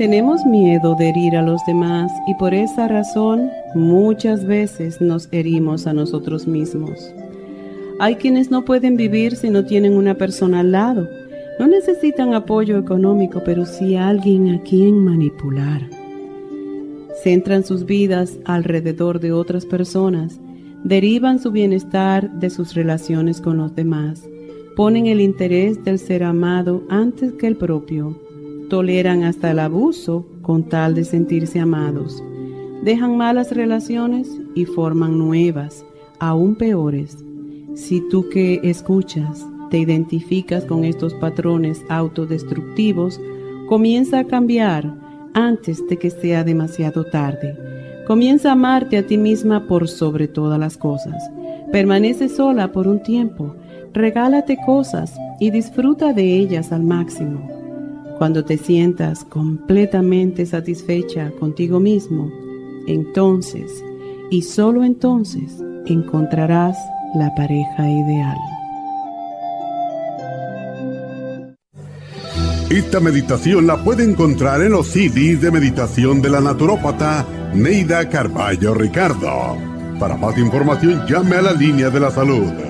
Tenemos miedo de herir a los demás y por esa razón muchas veces nos herimos a nosotros mismos. Hay quienes no pueden vivir si no tienen una persona al lado. No necesitan apoyo económico, pero sí alguien a quien manipular. Centran sus vidas alrededor de otras personas, derivan su bienestar de sus relaciones con los demás, ponen el interés del ser amado antes que el propio toleran hasta el abuso con tal de sentirse amados. Dejan malas relaciones y forman nuevas, aún peores. Si tú que escuchas te identificas con estos patrones autodestructivos, comienza a cambiar antes de que sea demasiado tarde. Comienza a amarte a ti misma por sobre todas las cosas. Permanece sola por un tiempo. Regálate cosas y disfruta de ellas al máximo. Cuando te sientas completamente satisfecha contigo mismo, entonces y solo entonces encontrarás la pareja ideal. Esta meditación la puede encontrar en los CDs de meditación de la naturópata Neida Carballo Ricardo. Para más información llame a la línea de la salud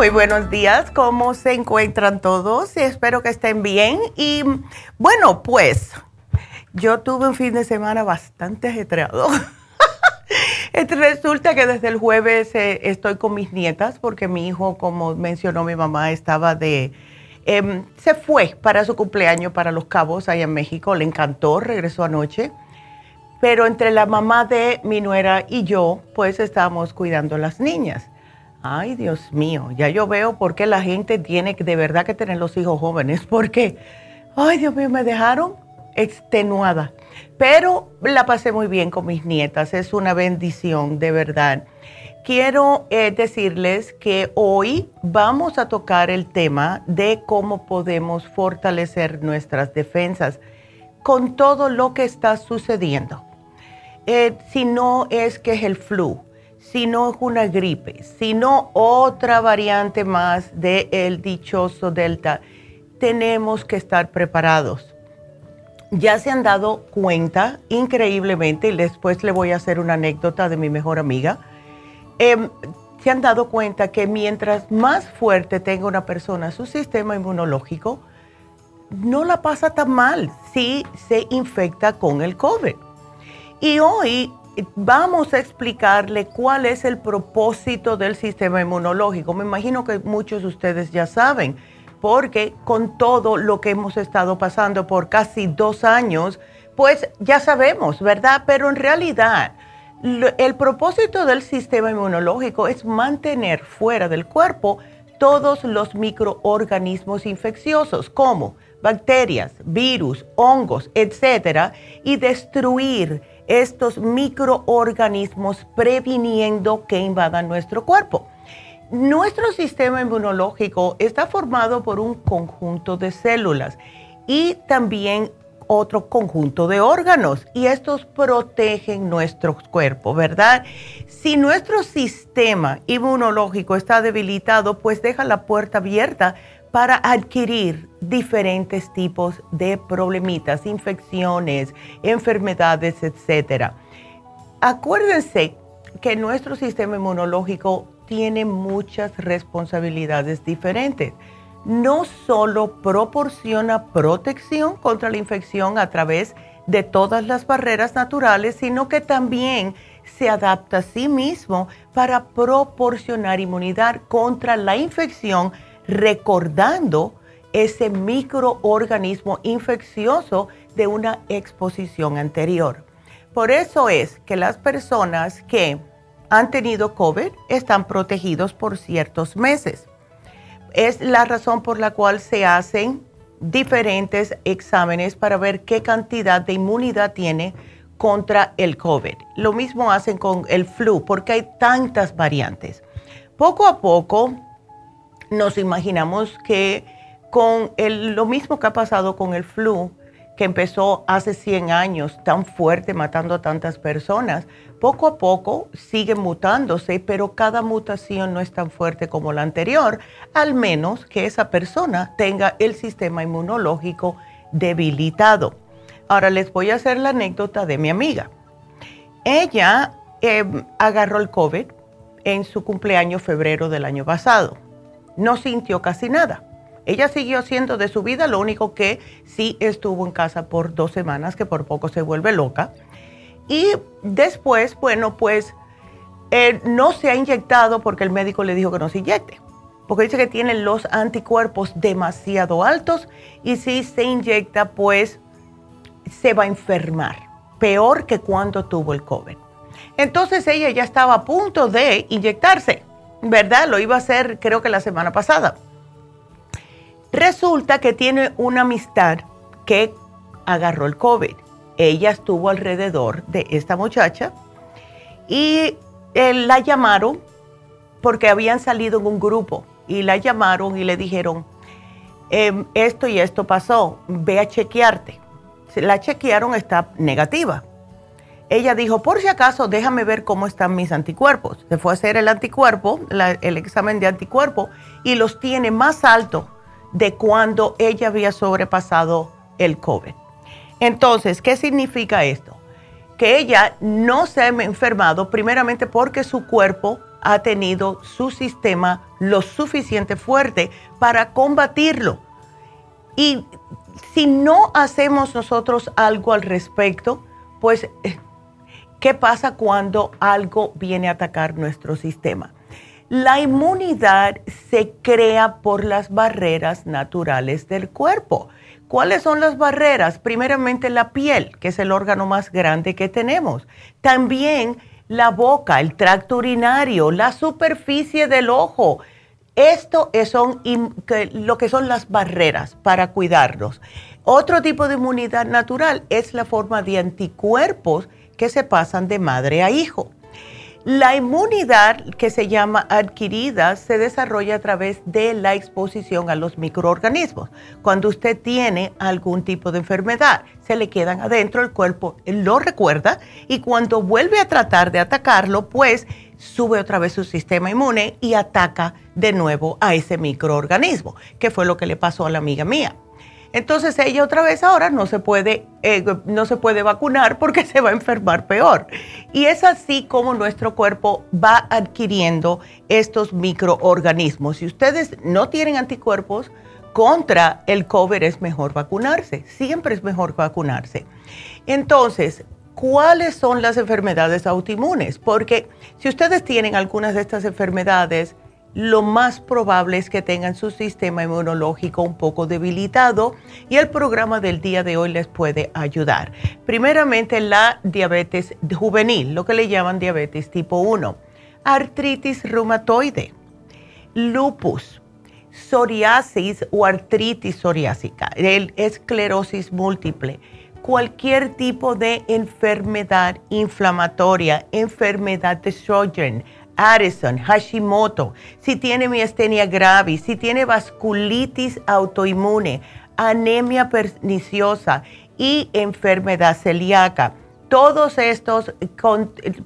Muy buenos días, ¿cómo se encuentran todos? Espero que estén bien. Y bueno, pues yo tuve un fin de semana bastante ajetreado. Resulta que desde el jueves eh, estoy con mis nietas porque mi hijo, como mencionó mi mamá, estaba de... Em, se fue para su cumpleaños para Los Cabos, allá en México. Le encantó, regresó anoche. Pero entre la mamá de mi nuera y yo, pues estábamos cuidando a las niñas. Ay, Dios mío, ya yo veo por qué la gente tiene de verdad que tener los hijos jóvenes, porque, ay, Dios mío, me dejaron extenuada. Pero la pasé muy bien con mis nietas, es una bendición, de verdad. Quiero eh, decirles que hoy vamos a tocar el tema de cómo podemos fortalecer nuestras defensas con todo lo que está sucediendo. Eh, si no es que es el flu, si no es una gripe, sino otra variante más del dichoso Delta, tenemos que estar preparados. Ya se han dado cuenta increíblemente, y después le voy a hacer una anécdota de mi mejor amiga, em, se han dado cuenta que mientras más fuerte tenga una persona su sistema inmunológico, no la pasa tan mal si se infecta con el COVID. Y hoy vamos a explicarle cuál es el propósito del sistema inmunológico. Me imagino que muchos de ustedes ya saben, porque con todo lo que hemos estado pasando por casi dos años, pues ya sabemos, ¿verdad? Pero en realidad el propósito del sistema inmunológico es mantener fuera del cuerpo todos los microorganismos infecciosos como bacterias, virus, hongos, etcétera, y destruir estos microorganismos previniendo que invadan nuestro cuerpo. Nuestro sistema inmunológico está formado por un conjunto de células y también otro conjunto de órganos y estos protegen nuestro cuerpo, ¿verdad? Si nuestro sistema inmunológico está debilitado, pues deja la puerta abierta para adquirir diferentes tipos de problemitas, infecciones, enfermedades, etc. Acuérdense que nuestro sistema inmunológico tiene muchas responsabilidades diferentes no solo proporciona protección contra la infección a través de todas las barreras naturales, sino que también se adapta a sí mismo para proporcionar inmunidad contra la infección, recordando ese microorganismo infeccioso de una exposición anterior. Por eso es que las personas que han tenido COVID están protegidos por ciertos meses es la razón por la cual se hacen diferentes exámenes para ver qué cantidad de inmunidad tiene contra el COVID. Lo mismo hacen con el flu porque hay tantas variantes. Poco a poco nos imaginamos que con lo mismo que ha pasado con el flu, que empezó hace 100 años tan fuerte, matando a tantas personas, poco a poco sigue mutándose, pero cada mutación no es tan fuerte como la anterior, al menos que esa persona tenga el sistema inmunológico debilitado. Ahora les voy a hacer la anécdota de mi amiga. Ella em, agarró el COVID en su cumpleaños febrero del año pasado. No sintió casi nada ella siguió haciendo de su vida, lo único que sí estuvo en casa por dos semanas, que por poco se vuelve loca. Y después, bueno, pues eh, no se ha inyectado porque el médico le dijo que no se inyecte, porque dice que tiene los anticuerpos demasiado altos y si se inyecta, pues se va a enfermar, peor que cuando tuvo el COVID. Entonces ella ya estaba a punto de inyectarse, ¿verdad? Lo iba a hacer creo que la semana pasada. Resulta que tiene una amistad que agarró el COVID. Ella estuvo alrededor de esta muchacha y eh, la llamaron porque habían salido en un grupo y la llamaron y le dijeron, em, esto y esto pasó, ve a chequearte. La chequearon, está negativa. Ella dijo, por si acaso, déjame ver cómo están mis anticuerpos. Se fue a hacer el anticuerpo, el examen de anticuerpo, y los tiene más altos de cuando ella había sobrepasado el COVID. Entonces, ¿qué significa esto? Que ella no se ha enfermado primeramente porque su cuerpo ha tenido su sistema lo suficiente fuerte para combatirlo. Y si no hacemos nosotros algo al respecto, pues, ¿qué pasa cuando algo viene a atacar nuestro sistema? La inmunidad se crea por las barreras naturales del cuerpo. ¿Cuáles son las barreras? Primeramente la piel, que es el órgano más grande que tenemos. También la boca, el tracto urinario, la superficie del ojo. Esto son lo que son las barreras para cuidarnos. Otro tipo de inmunidad natural es la forma de anticuerpos que se pasan de madre a hijo. La inmunidad que se llama adquirida se desarrolla a través de la exposición a los microorganismos. Cuando usted tiene algún tipo de enfermedad, se le quedan adentro, el cuerpo lo recuerda y cuando vuelve a tratar de atacarlo, pues sube otra vez su sistema inmune y ataca de nuevo a ese microorganismo, que fue lo que le pasó a la amiga mía. Entonces ella otra vez ahora no se puede, eh, no se puede vacunar porque se va a enfermar peor. Y es así como nuestro cuerpo va adquiriendo estos microorganismos. Si ustedes no tienen anticuerpos contra el COVID, es mejor vacunarse. Siempre es mejor vacunarse. Entonces, ¿cuáles son las enfermedades autoinmunes? Porque si ustedes tienen algunas de estas enfermedades, lo más probable es que tengan su sistema inmunológico un poco debilitado y el programa del día de hoy les puede ayudar. Primeramente la diabetes juvenil, lo que le llaman diabetes tipo 1, artritis reumatoide, lupus, psoriasis o artritis psoriásica, esclerosis múltiple, cualquier tipo de enfermedad inflamatoria, enfermedad de Sjögren, Addison, Hashimoto, si tiene miastenia gravis, si tiene vasculitis autoinmune, anemia perniciosa y enfermedad celíaca. Todos estos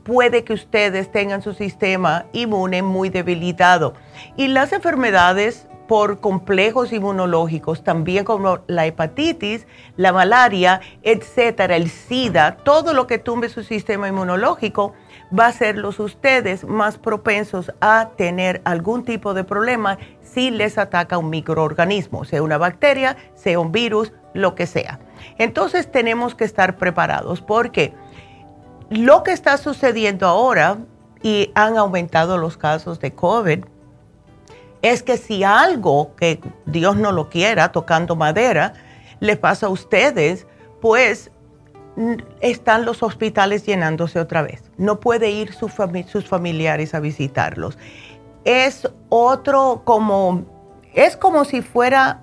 puede que ustedes tengan su sistema inmune muy debilitado. Y las enfermedades por complejos inmunológicos, también como la hepatitis, la malaria, etcétera, el SIDA, todo lo que tumbe su sistema inmunológico, va a hacerlos ustedes más propensos a tener algún tipo de problema si les ataca un microorganismo, sea una bacteria, sea un virus, lo que sea. Entonces tenemos que estar preparados porque lo que está sucediendo ahora y han aumentado los casos de COVID, es que si algo que Dios no lo quiera, tocando madera, le pasa a ustedes, pues están los hospitales llenándose otra vez. No puede ir sus familiares a visitarlos. Es otro como, es como si fuera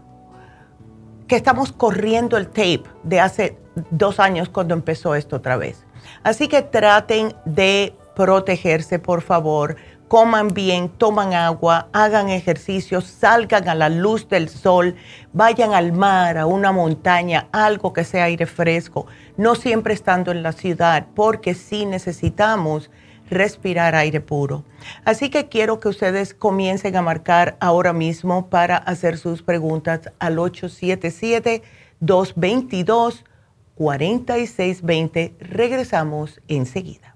que estamos corriendo el tape de hace dos años cuando empezó esto otra vez. Así que traten de protegerse, por favor coman bien, toman agua, hagan ejercicio, salgan a la luz del sol, vayan al mar, a una montaña, algo que sea aire fresco, no siempre estando en la ciudad, porque sí necesitamos respirar aire puro. Así que quiero que ustedes comiencen a marcar ahora mismo para hacer sus preguntas al 877-222-4620. Regresamos enseguida.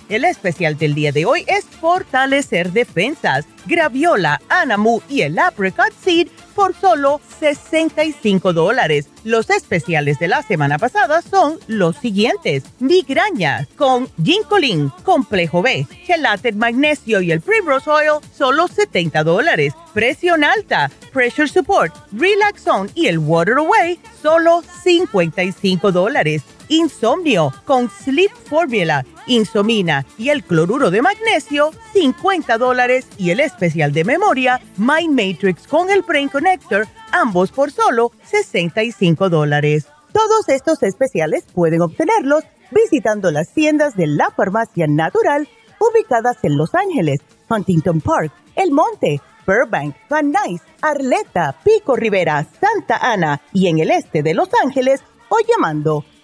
El especial del día de hoy es Fortalecer Defensas, Graviola, Anamu y el Apricot Seed por solo 65 dólares Los especiales de la semana pasada son los siguientes. Migraña con Ginkolin, Complejo B, Gelatin Magnesio y el Primrose Oil, solo 70 dólares. Presión alta, Pressure Support, Relax Zone y el Water Away, solo 55 dólares. Insomnio con Sleep Formula, Insomina y el cloruro de magnesio, 50 dólares. Y el especial de memoria, Mind Matrix con el Brain Connector, ambos por solo 65 dólares. Todos estos especiales pueden obtenerlos visitando las tiendas de la farmacia natural ubicadas en Los Ángeles, Huntington Park, El Monte, Burbank, Van Nuys, Arleta, Pico Rivera, Santa Ana y en el este de Los Ángeles o llamando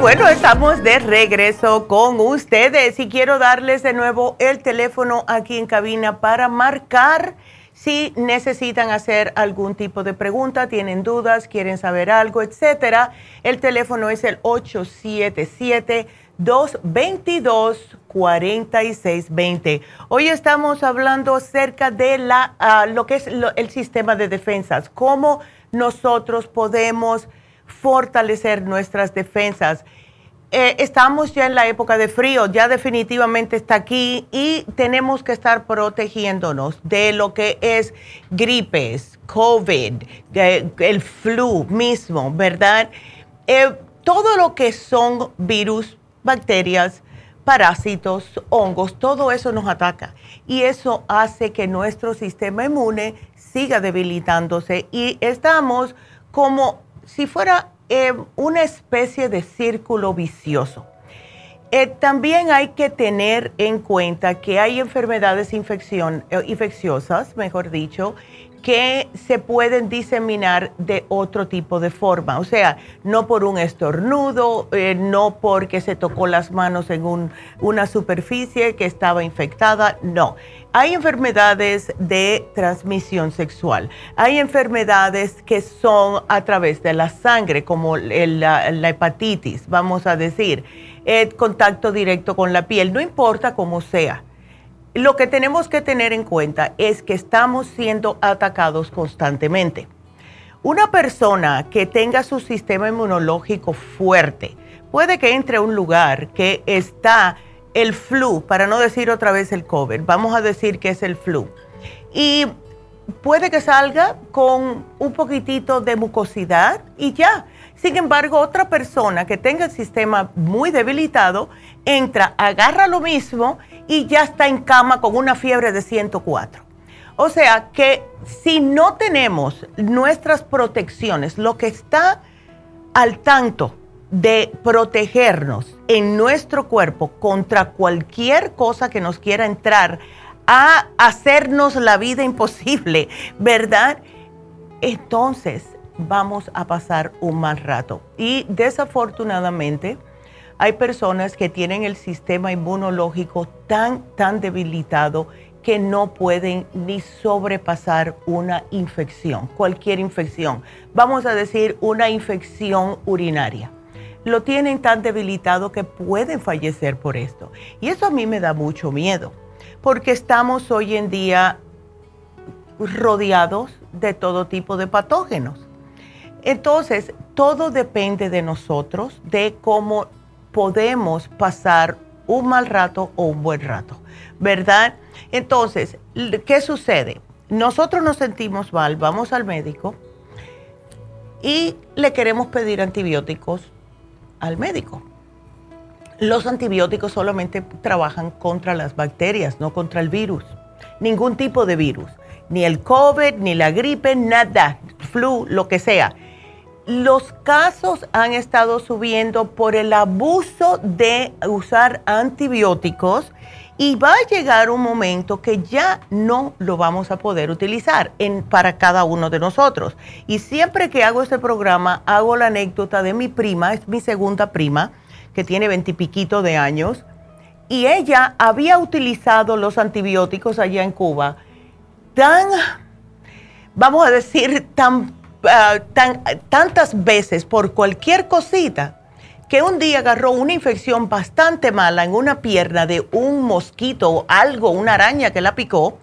Bueno, estamos de regreso con ustedes y quiero darles de nuevo el teléfono aquí en cabina para marcar si necesitan hacer algún tipo de pregunta, tienen dudas, quieren saber algo, etcétera. El teléfono es el 877-222-4620. Hoy estamos hablando acerca de la, ah, lo que es el sistema de defensas, cómo nosotros podemos fortalecer nuestras defensas. Eh, estamos ya en la época de frío, ya definitivamente está aquí y tenemos que estar protegiéndonos de lo que es gripes, COVID, el flu mismo, ¿verdad? Eh, todo lo que son virus, bacterias, parásitos, hongos, todo eso nos ataca y eso hace que nuestro sistema inmune siga debilitándose y estamos como si fuera eh, una especie de círculo vicioso. Eh, también hay que tener en cuenta que hay enfermedades infección, eh, infecciosas, mejor dicho, que se pueden diseminar de otro tipo de forma. O sea, no por un estornudo, no porque se tocó las manos en una superficie que estaba infectada, no. Hay enfermedades de transmisión sexual, hay enfermedades que son a través de la sangre, como la, la hepatitis, vamos a decir, el contacto directo con la piel, no importa cómo sea. Lo que tenemos que tener en cuenta es que estamos siendo atacados constantemente. Una persona que tenga su sistema inmunológico fuerte puede que entre a un lugar que está el flu, para no decir otra vez el COVID, vamos a decir que es el flu. Y puede que salga con un poquitito de mucosidad y ya. Sin embargo, otra persona que tenga el sistema muy debilitado entra, agarra lo mismo y ya está en cama con una fiebre de 104. O sea que si no tenemos nuestras protecciones, lo que está al tanto de protegernos en nuestro cuerpo contra cualquier cosa que nos quiera entrar a hacernos la vida imposible, ¿verdad? Entonces vamos a pasar un mal rato. Y desafortunadamente, hay personas que tienen el sistema inmunológico tan, tan debilitado que no pueden ni sobrepasar una infección, cualquier infección. Vamos a decir una infección urinaria. Lo tienen tan debilitado que pueden fallecer por esto. Y eso a mí me da mucho miedo, porque estamos hoy en día rodeados de todo tipo de patógenos. Entonces, todo depende de nosotros, de cómo podemos pasar un mal rato o un buen rato, ¿verdad? Entonces, ¿qué sucede? Nosotros nos sentimos mal, vamos al médico y le queremos pedir antibióticos al médico. Los antibióticos solamente trabajan contra las bacterias, no contra el virus. Ningún tipo de virus. Ni el COVID, ni la gripe, nada. Flu, lo que sea los casos han estado subiendo por el abuso de usar antibióticos Y va a llegar un momento que ya no lo vamos a poder utilizar en, para cada uno de nosotros. Y siempre que hago este programa, hago la anécdota de mi prima, es mi segunda prima, que tiene veintipiquito de años, y ella había utilizado los antibióticos allá en Cuba tan, vamos a decir, tan, ah, tan, tantas veces por cualquier cosita que un día agarró una infección bastante mala en una pierna de un mosquito o algo, una araña que la picó.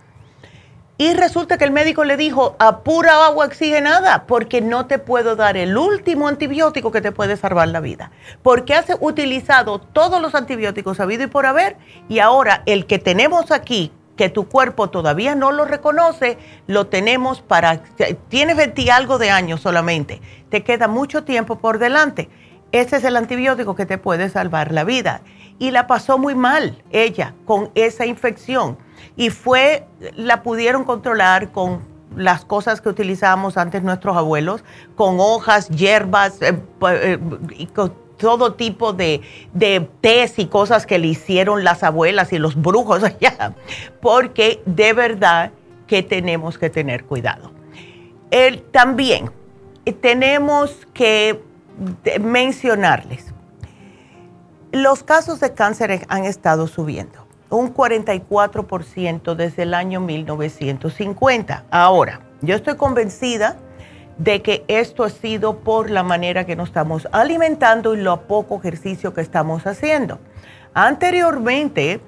Y resulta que el médico le dijo, a pura agua oxigenada, porque no te puedo dar el último antibiótico que te puede salvar la vida. Porque has utilizado todos los antibióticos habido y por haber, y ahora el que tenemos aquí, que tu cuerpo todavía no lo reconoce, lo tenemos para, tienes 20 algo de años solamente, te queda mucho tiempo por delante ese es el antibiótico que te puede salvar la vida. Y la pasó muy mal ella con esa infección. Y fue, la pudieron controlar con las cosas que utilizábamos antes nuestros abuelos, con hojas, hierbas, eh, eh, y con todo tipo de, de tés y cosas que le hicieron las abuelas y los brujos allá, porque de verdad que tenemos que tener cuidado. también eh, tenemos que mencionarles. Los casos de cáncer han estado subiendo, un 44% desde el año 1950. Ahora, yo estoy convencida de que esto ha sido por la manera que nos estamos alimentando y lo poco ejercicio que estamos haciendo. Anteriormente,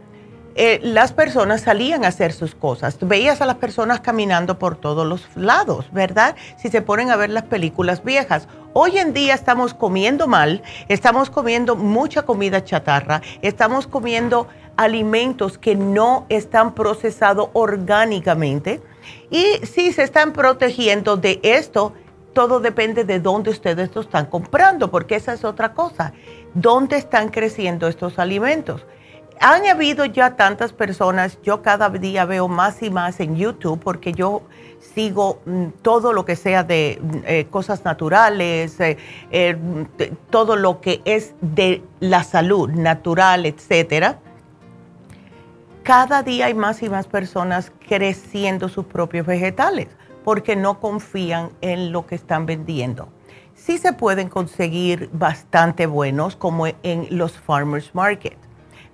eh, las personas salían a hacer sus cosas. Veías a las personas caminando por todos los lados, ¿verdad? Si se ponen a ver las películas viejas. Hoy en día estamos comiendo mal, estamos comiendo mucha comida chatarra, estamos comiendo alimentos que no están procesados orgánicamente y si se están protegiendo de esto, todo depende de dónde ustedes lo están comprando, porque esa es otra cosa. ¿Dónde están creciendo estos alimentos? Han habido ya tantas personas, yo cada día veo más y más en YouTube porque yo sigo mm, todo lo que sea de mm, eh, cosas naturales, eh, eh, todo lo que es de la salud natural, etcétera. Cada día hay más y más personas creciendo sus propios vegetales porque no confían en lo que están vendiendo. Sí se pueden conseguir bastante buenos como en los farmers market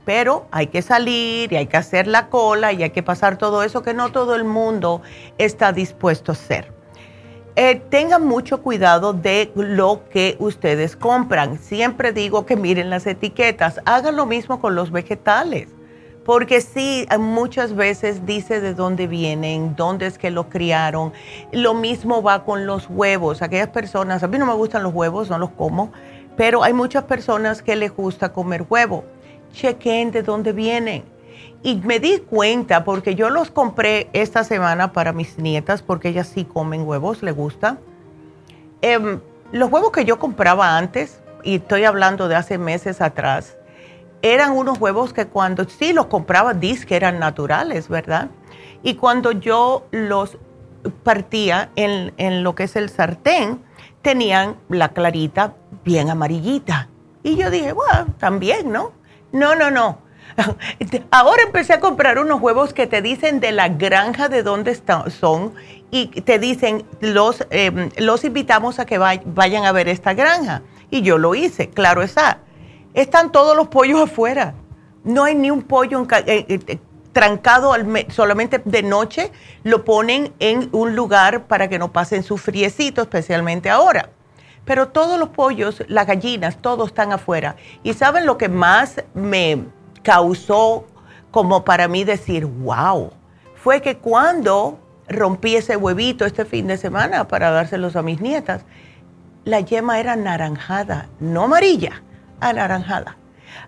pero hay que salir y hay que hacer la cola y hay que pasar todo eso que no todo el mundo está dispuesto a hacer. Eh, tengan mucho cuidado de lo que ustedes compran. Siempre digo que miren las etiquetas. Hagan lo mismo con los vegetales. Porque sí, muchas veces dice de dónde vienen, dónde es que lo criaron. Lo mismo va con los huevos. Aquellas personas, a mí no me gustan los huevos, no los como, pero hay muchas personas que les gusta comer huevo chequen de dónde vienen. Y me di cuenta porque yo los compré esta semana para mis nietas porque ellas sí comen huevos, les gusta. Em, los huevos que yo compraba antes, y estoy hablando de hace meses atrás, eran unos huevos que cuando sí los compraba, dis que eran naturales, ¿verdad? Y cuando yo los partía en, en lo que es el sartén, tenían la clarita bien amarillita. Y yo dije, bueno, también, ¿no? No, no, no. Ahora empecé a comprar unos huevos que te dicen de la granja de dónde son y te dicen, los, em, los invitamos a que vayan a ver esta granja. Y yo lo hice, claro está. Están todos los pollos afuera. No hay ni un pollo eh, eh, trancado solamente de noche. Lo ponen en un lugar para que no pasen su friecito, especialmente ahora. Pero todos los pollos, las gallinas, todos están afuera. ¿Y saben lo que más me causó como para mí decir, wow? Fue que cuando rompí ese huevito este fin de semana para dárselos a mis nietas, la yema era naranjada, no amarilla, anaranjada.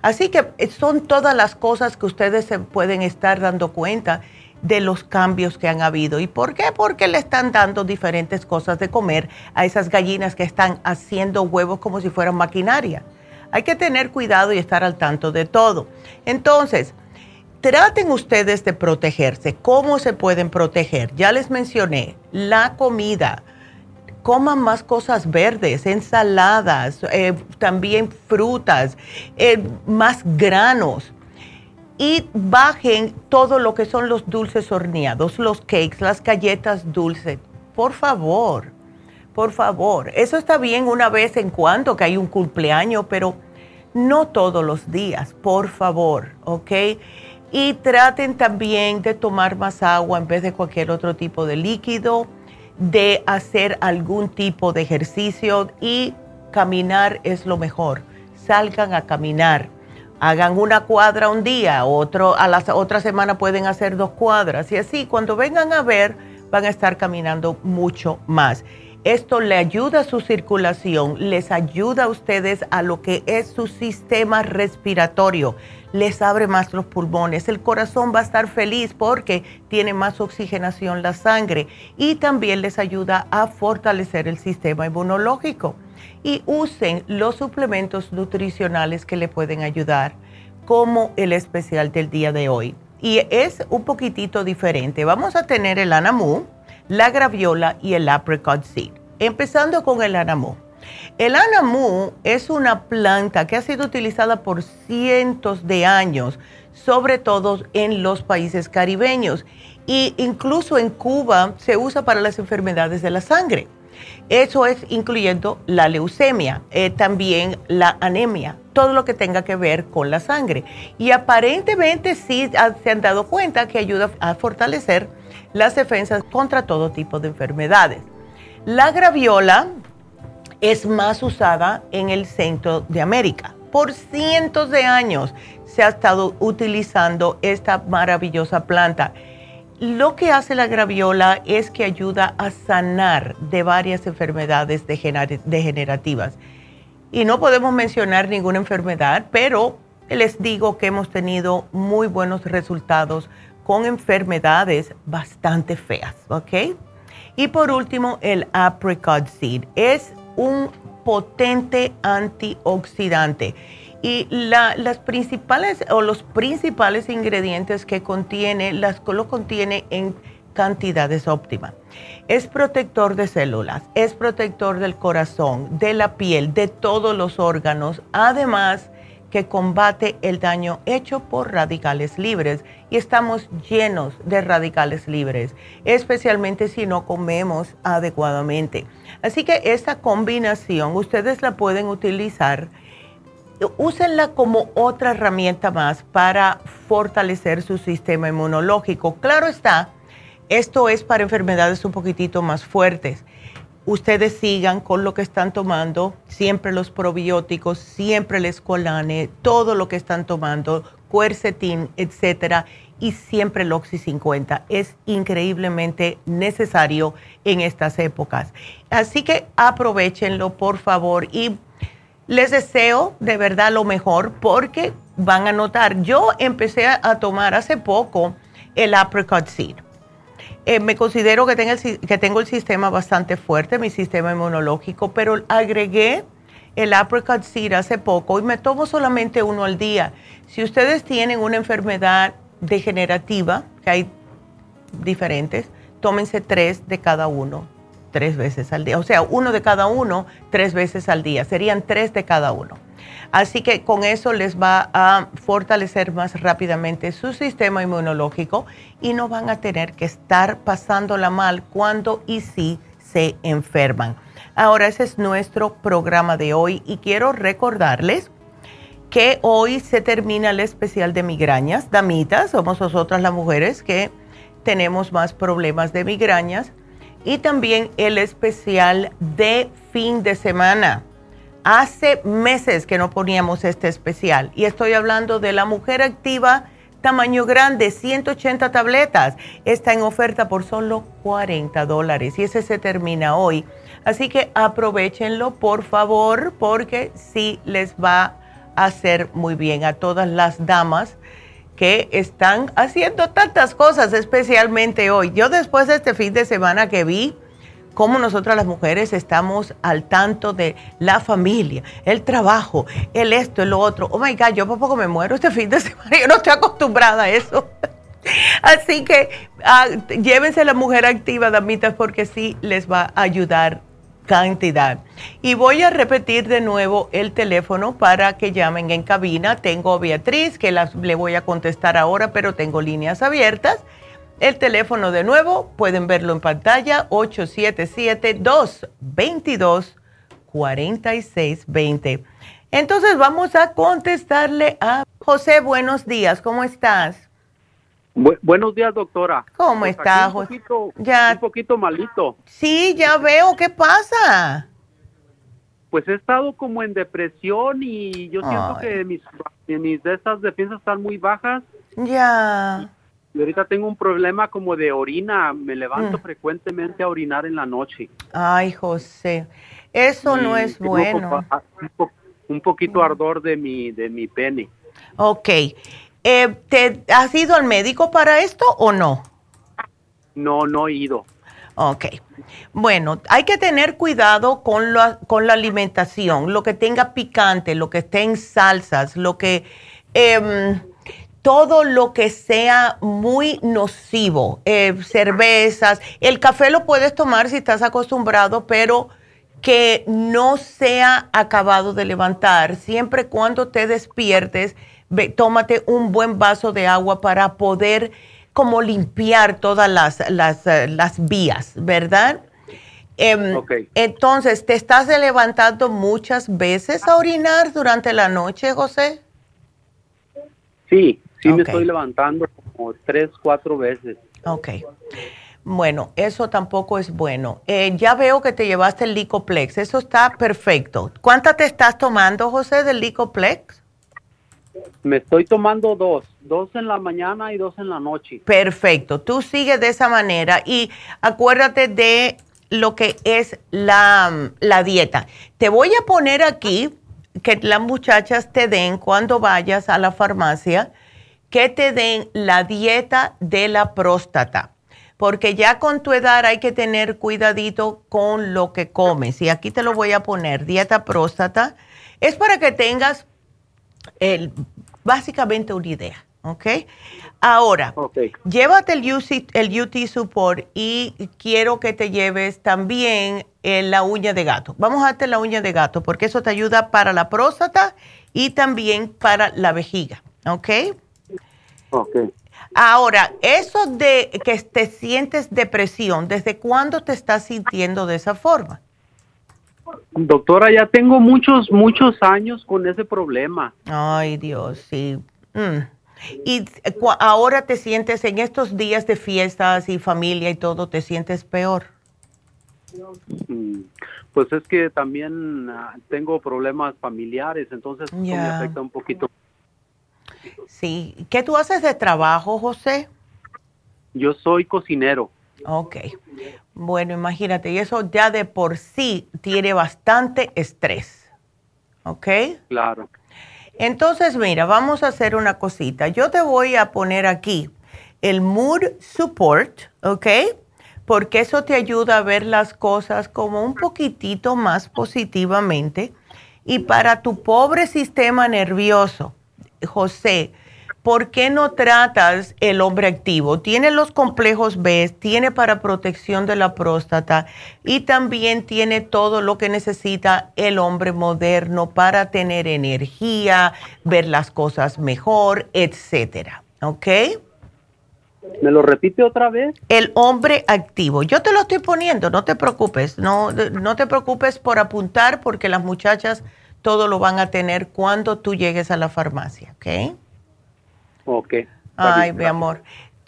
Así que son todas las cosas que ustedes se pueden estar dando cuenta de los cambios que han habido. ¿Y por qué? Porque le están dando diferentes cosas de comer a esas gallinas que están haciendo huevos como si fueran maquinaria. Hay que tener cuidado y estar al tanto de todo. Entonces, traten ustedes de protegerse. ¿Cómo se pueden proteger? Ya les mencioné, la comida. Coman más cosas verdes, ensaladas, eh, también frutas, eh, más granos y bajen todo lo que son los dulces horneados, los cakes, las galletas dulces. Por favor, por favor. Eso está bien una vez en cuando que hay un cumpleaños, pero no todos los días, por favor, ¿ok? Y traten también de tomar más agua en vez de cualquier otro tipo de líquido, de hacer algún tipo de ejercicio y caminar es lo mejor. Salgan a caminar hagan una cuadra un día, otro, a la otra semana pueden hacer dos cuadras. Y así cuando vengan a ver van a estar caminando mucho más. Esto le ayuda a su circulación, les ayuda a ustedes a lo que es su sistema respiratorio, les abre más los pulmones, el corazón va a estar feliz porque tiene más oxigenación la sangre y también les ayuda a fortalecer el sistema inmunológico y usen los suplementos nutricionales que le pueden ayudar, como el especial del día de hoy. Y es un poquitito diferente. Vamos a tener el anamu, la graviola y el apricot seed. Empezando con el anamu. El anamu es una planta que ha sido utilizada por cientos de años, sobre todo en los países caribeños. E incluso en Cuba se usa para las enfermedades de la sangre. Eso es incluyendo la leucemia, eh, también la anemia, todo lo que tenga que ver con la sangre. Y aparentemente sí se han dado cuenta que ayuda a fortalecer las defensas contra todo tipo de enfermedades. La graviola es más usada en el centro de América. Por cientos de años se ha estado utilizando esta maravillosa planta lo que hace la graviola es que ayuda a sanar de varias enfermedades degenerativas. Y no podemos mencionar ninguna enfermedad, pero les digo que hemos tenido muy buenos resultados con enfermedades bastante feas, ¿ok? Y por último, el apricot seed es un potente antioxidante y las principales o los principales ingredientes que contiene, las lo contiene en cantidades óptimas. Es protector de células, es protector del corazón, de la piel, de todos los órganos, además que combate el daño hecho por radicales libres y estamos llenos de radicales libres, especialmente si no comemos adecuadamente. Así que esta combinación ustedes la pueden utilizar úsenla como otra herramienta más para fortalecer su sistema inmunológico. Claro está, esto es para enfermedades un poquitito más fuertes. Ustedes sigan con lo que están tomando, siempre los probióticos, siempre el escolane, todo lo que están tomando, cuercetín, etcétera, y siempre el Oxy 50. Es increíblemente necesario en estas épocas. Así que aprovechenlo, por favor, y les deseo de verdad lo mejor porque van a notar, yo empecé a tomar hace poco el apricot seed. Eh, me considero que, que tengo el sistema bastante fuerte, mi sistema inmunológico, pero agregué el apricot seed hace poco y me tomo solamente uno al día. Si ustedes tienen una enfermedad degenerativa, que hay diferentes, tómense tres de cada uno tres veces al día. O sea, uno de cada uno, tres veces al día. Serían tres de cada uno. Así que con eso les va a fortalecer más rápidamente su sistema inmunológico y no van a tener que estar pasándola mal cuando y si se enferman. Ahora, ese es nuestro programa de hoy y quiero recordarles que hoy se termina el especial de migrañas. Damitas, somos nosotras las mujeres que tenemos más problemas de migrañas y también el especial de fin de semana. Hace meses que no poníamos este especial y estoy hablando de la mujer activa tamaño grande, 180 tabletas. Está en oferta por solo 40 dólares y ese se termina hoy. Así que aprovechenlo por favor porque sí les va a hacer muy bien a todas las damas que están haciendo tantas cosas, especialmente hoy. Yo después de este fin de semana que vi cómo nosotras las mujeres estamos al tanto de la familia, el trabajo, el esto, el otro. Oh my God, yo por poco me muero este fin de semana, yo no estoy acostumbrada a eso. Así que ah, llévense la mujer activa, damitas, porque sí les va a ayudar cantidad. Y voy a repetir de nuevo el teléfono para que llamen en cabina. Tengo a Beatriz, que las, le voy a contestar ahora, pero tengo líneas abiertas. El teléfono de nuevo, pueden verlo en pantalla, 877-222-4620. Entonces vamos a contestarle a José, buenos días, ¿cómo estás? Buenos días, doctora. ¿Cómo pues estás, José? Un poquito, ya. un poquito malito. Sí, ya veo, ¿qué pasa? Pues he estado como en depresión y yo siento que mis, mis de estas defensas están muy bajas. Ya. Y ahorita tengo un problema como de orina, me levanto mm. frecuentemente a orinar en la noche. Ay, José, eso no es bueno. Un poquito ardor de mi, de mi pene. Ok. Eh, ¿Te has ido al médico para esto o no? No, no he ido. Ok. Bueno, hay que tener cuidado con la, con la alimentación, lo que tenga picante, lo que esté en salsas, lo que... Em, todo lo que sea muy nocivo, eh, cervezas, el café lo puedes tomar si estás acostumbrado, pero que no sea acabado de levantar. Siempre cuando te despiertes, tómate un buen vaso de agua para poder como limpiar todas las, las, eh, vías, ¿verdad? Em, entonces, ¿te estás levantando muchas veces a orinar durante la noche, José? Sí, Sí, me estoy levantando como tres, cuatro veces. Ok. Bueno, eso tampoco es bueno. Eh, ya veo que te llevaste el Licoplex. Eso está perfecto. ¿Cuántas te estás tomando, José, del Licoplex? Me estoy tomando dos, dos en la mañana y dos en la noche. Perfecto. Tú sigues de esa manera y acuérdate de lo que es la, la dieta. Te voy a poner aquí que las muchachas te den cuando vayas a la farmacia que te den la dieta de la próstata, porque ya con tu edad hay que tener cuidadito con lo que comes. Y aquí te lo voy a poner, dieta próstata. Es para que tengas el, básicamente una idea, ¿ok? Ahora, llévate el UT, el UT Support y quiero que te lleves también eh, la uña de gato. Vamos a darte la uña de gato porque eso te ayuda para la próstata y también para la vejiga, ¿ok? Ahora, eso de que te sientes depresión, ¿desde cuándo te estás sintiendo de esa forma? Doctora, ya tengo muchos, muchos años con ese problema. Ay, Dios, sí. Mm. Y ahora te sientes en estos días de fiestas y familia y todo, ¿te sientes peor? Mm, pues es que también ah, tengo problemas familiares, entonces me afecta un poquito Sí. ¿Qué tú haces de trabajo, José? Yo soy cocinero. Ok. Bueno, imagínate, y eso ya de por sí tiene bastante estrés. ¿Ok? Claro. Entonces, mira, vamos a hacer una cosita. Yo te voy a poner aquí el Mood Support, ¿ok? Porque eso te ayuda a ver las cosas como un poquitito más positivamente. Y para tu pobre sistema nervioso, José, ¿por qué no tratas el hombre activo? Tiene los complejos B, tiene para protección de la próstata y también tiene todo lo que necesita el hombre moderno para tener energía, ver las cosas mejor, etcétera. ¿Ok? ¿Me lo repite otra vez? El hombre activo. Yo te lo estoy poniendo, no te preocupes. No, no te preocupes por apuntar porque las muchachas todo lo van a tener cuando tú llegues a la farmacia, ¿ok? Ok. Ay, mi amor.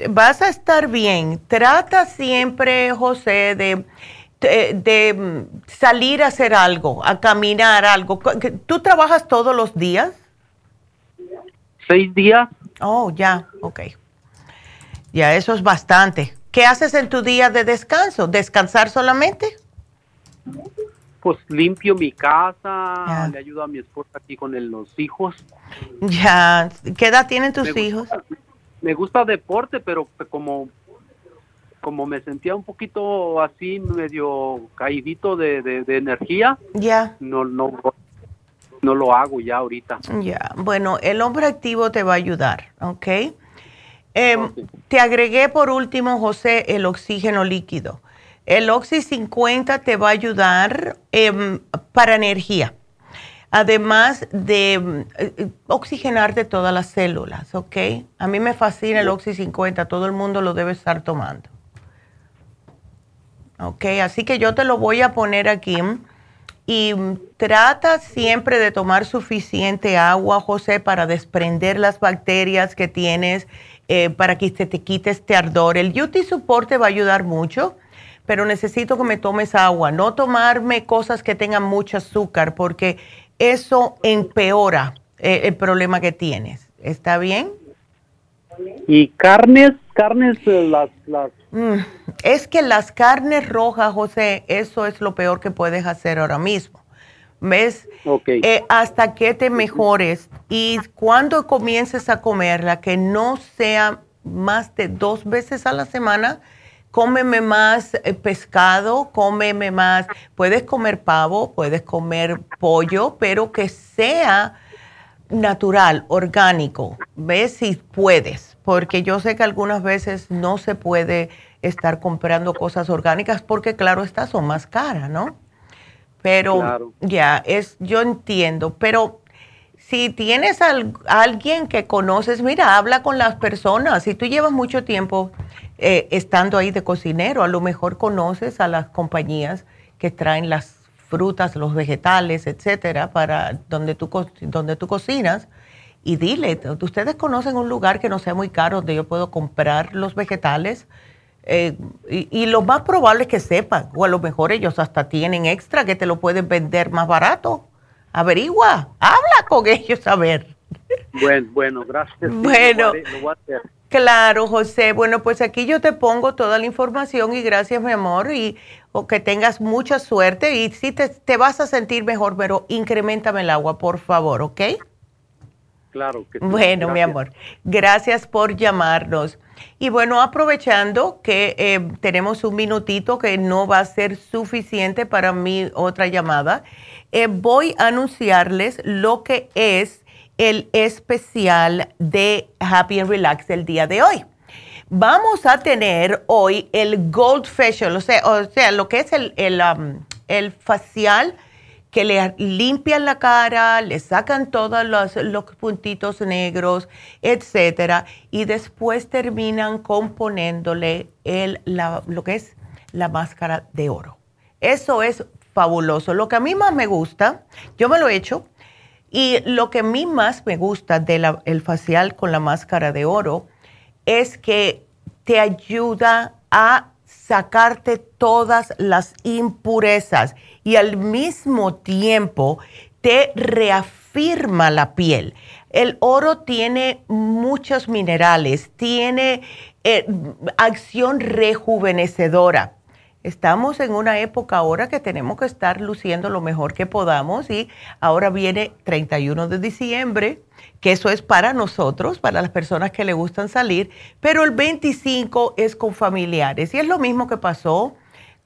Vas a estar bien. Trata siempre, José, de, de, mm, salir a hacer algo, a caminar algo. ¿Tú trabajas todos los días? Seis días. Oh, ya, ok. Ya, eso es bastante. ¿Qué haces en tu día de descanso? ¿Descansar solamente? Pues limpio mi casa, le ayudo a mi esposa aquí con los hijos. Ya, ¿qué edad tienen tus hijos? me gusta deporte, pero como como me sentía un poquito así medio caidito de, energía, ya no no no lo hago ya ahorita. Ya, bueno, el hombre activo te va a ayudar, Em, ¿ok? Te agregué por último, José, el oxígeno líquido El Oxy 50 te va a ayudar em, para energía, además de eh, oxigenarte todas las células, ¿ok? A mí me fascina el Oxy 50, todo el mundo lo debe estar tomando. Ok, así que yo te lo voy a poner aquí y trata siempre de tomar suficiente agua, José, para desprender las bacterias que tienes, eh, para que se te quite este ardor. El UT Support te va a ayudar mucho, pero necesito que me tomes agua, no tomarme cosas que tengan mucho azúcar, porque eso empeora eh, el problema que tienes. ¿Está bien? ¿Y carnes? ¿Carnes eh, las, las Mm, es que las carnes rojas, José, eso es lo peor que puedes hacer ahora mismo. ¿Ves? Eh, hasta que te mejores y cuando comiences a comerla, que no sea más de dos veces a la semana, cómeme más eh, pescado, cómeme más, puedes comer pavo, puedes comer pollo, pero que sea natural, orgánico, ¿ves? Si puedes, porque yo sé que algunas veces no se puede estar comprando cosas orgánicas porque claro, estas son más caras, ¿no? Pero ya, es, yo entiendo, pero si tienes a alguien que conoces, mira, habla con las personas. Si tú llevas mucho tiempo eh, estando ahí de cocinero, a lo mejor conoces a las compañías que traen las frutas, los vegetales, etcétera, para donde tú, donde tú cocinas. Y dile, ustedes conocen un lugar que no sea muy caro donde yo puedo comprar los vegetales eh, y, lo más probable es que sepan, o a lo mejor ellos hasta tienen extra que te lo pueden vender más barato. Averigua, habla con ellos a ver. Bueno, bueno, gracias. Bueno, claro, José. Bueno, pues aquí yo te pongo toda la información y gracias, mi amor, y o que tengas mucha suerte y si te, te vas a sentir mejor, pero incrementame el agua, por favor, ¿ok? Claro que sí. Bueno, mi amor, gracias por llamarnos. Y bueno, aprovechando que eh, tenemos un minutito que no va a ser suficiente para mi otra llamada, eh, voy a anunciarles lo que es el especial de Happy and Relax el día de hoy. Vamos a tener hoy el Gold Facial, o sea, lo que es el, um, el facial que le limpian la cara, le sacan todos los, puntitos negros, etcétera, y después terminan componiéndole el, lo que es la máscara de oro. Eso es fabuloso. Lo que a mí más me gusta, yo me lo he hecho, y lo que a mí más me gusta del facial con la máscara de oro es que te ayuda a sacarte todas las impurezas y al mismo tiempo te reafirma la piel. El oro tiene muchos minerales, tiene eh, acción rejuvenecedora. Estamos en una época ahora que tenemos que estar luciendo lo mejor que podamos y ahora viene 31 de diciembre, que eso es para nosotros, para las personas que le gustan salir, pero el 25 es con familiares y es lo mismo que pasó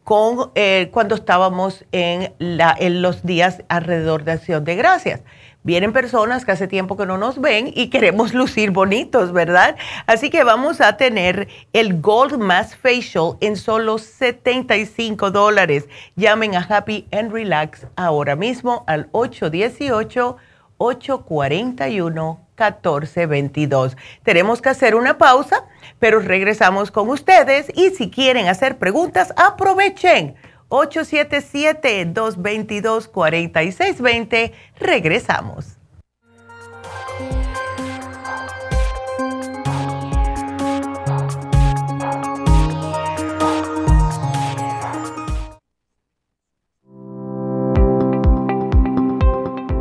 con, eh, cuando estábamos en, la, en los días alrededor de Acción de Gracias. Vienen personas que hace tiempo que no nos ven y queremos lucir bonitos, ¿verdad? Así que vamos a tener el Gold Mass Facial en solo 75 dólares. Llamen a Happy and Relax ahora mismo al 818 841 1422. Tenemos que hacer una pausa, pero regresamos con ustedes y si quieren hacer preguntas, aprovechen. 877-222-4620. Regresamos.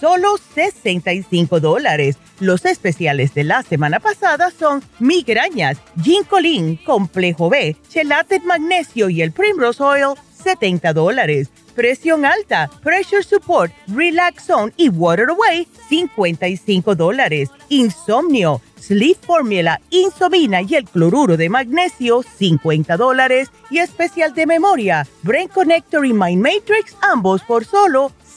solo 65 dólares. Los especiales de la semana pasada son migrañas, ginkolin, complejo B, chelate magnesio y el Primrose Oil, 70 dólares. Presión alta, Pressure Support, Relax Zone y Water Away, 55 dólares. Insomnio, Sleep Formula, Insomina y el cloruro de magnesio, 50 dólares. Y especial de memoria, Brain Connector y Mind Matrix, ambos por solo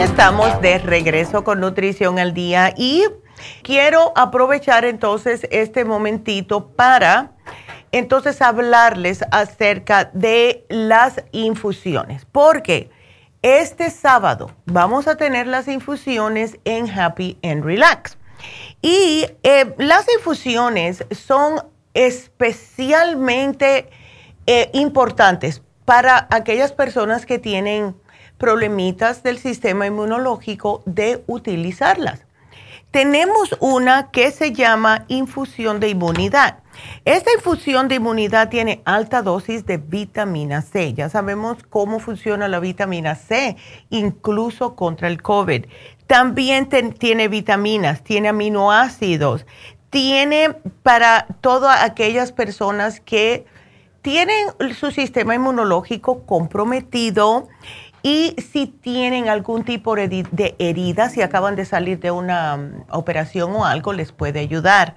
Estamos de regreso con Nutrición al Día y quiero aprovechar entonces este momentito para entonces hablarles acerca de las infusiones, porque este sábado vamos a tener las infusiones en Happy and Relax. Y eh, las infusiones son especialmente eh, importantes para aquellas personas que tienen problemitas del sistema inmunológico de utilizarlas. Tenemos una que se llama infusión de inmunidad. Esta infusión de inmunidad tiene alta dosis de vitamina C. Ya sabemos cómo funciona la vitamina C, incluso contra el COVID. También tiene vitaminas, tiene aminoácidos, tiene para todas aquellas personas que tienen su sistema inmunológico comprometido y si tienen algún tipo de herida, si acaban de salir de una um, operación o algo, les puede ayudar.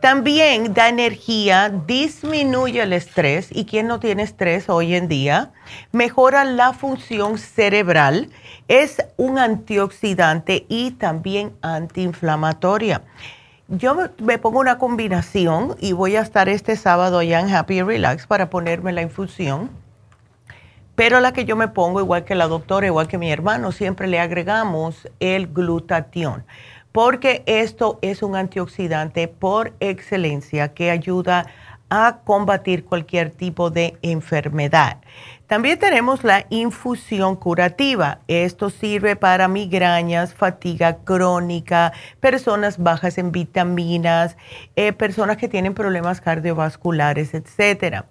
También da energía, disminuye el estrés y quien no tiene estrés hoy en día, mejora la función cerebral, es un antioxidante y también antiinflamatoria. Yo me pongo una combinación y voy a estar este sábado ya en Happy Relax para ponerme la infusión pero la que yo me pongo, igual que la doctora, igual que mi hermano, siempre le agregamos el glutatión, porque esto es un antioxidante por excelencia que ayuda a combatir cualquier tipo de enfermedad. También tenemos la infusión curativa. Esto sirve para migrañas, fatiga crónica, personas bajas en vitaminas, eh, personas que tienen problemas cardiovasculares, etcétera.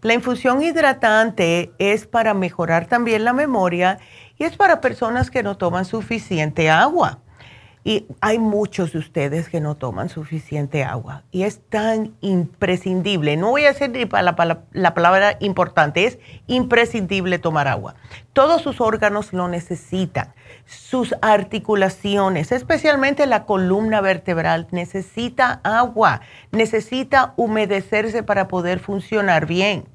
La infusión hidratante es para mejorar también la memoria y es para personas que no toman suficiente agua. Y hay muchos de ustedes que no toman suficiente agua y es tan imprescindible. No voy a decir ni para la, la, palabra importante, es imprescindible tomar agua. Todos sus órganos lo necesitan. Sus articulaciones, especialmente la columna vertebral, necesita agua, necesita humedecerse para poder funcionar bien.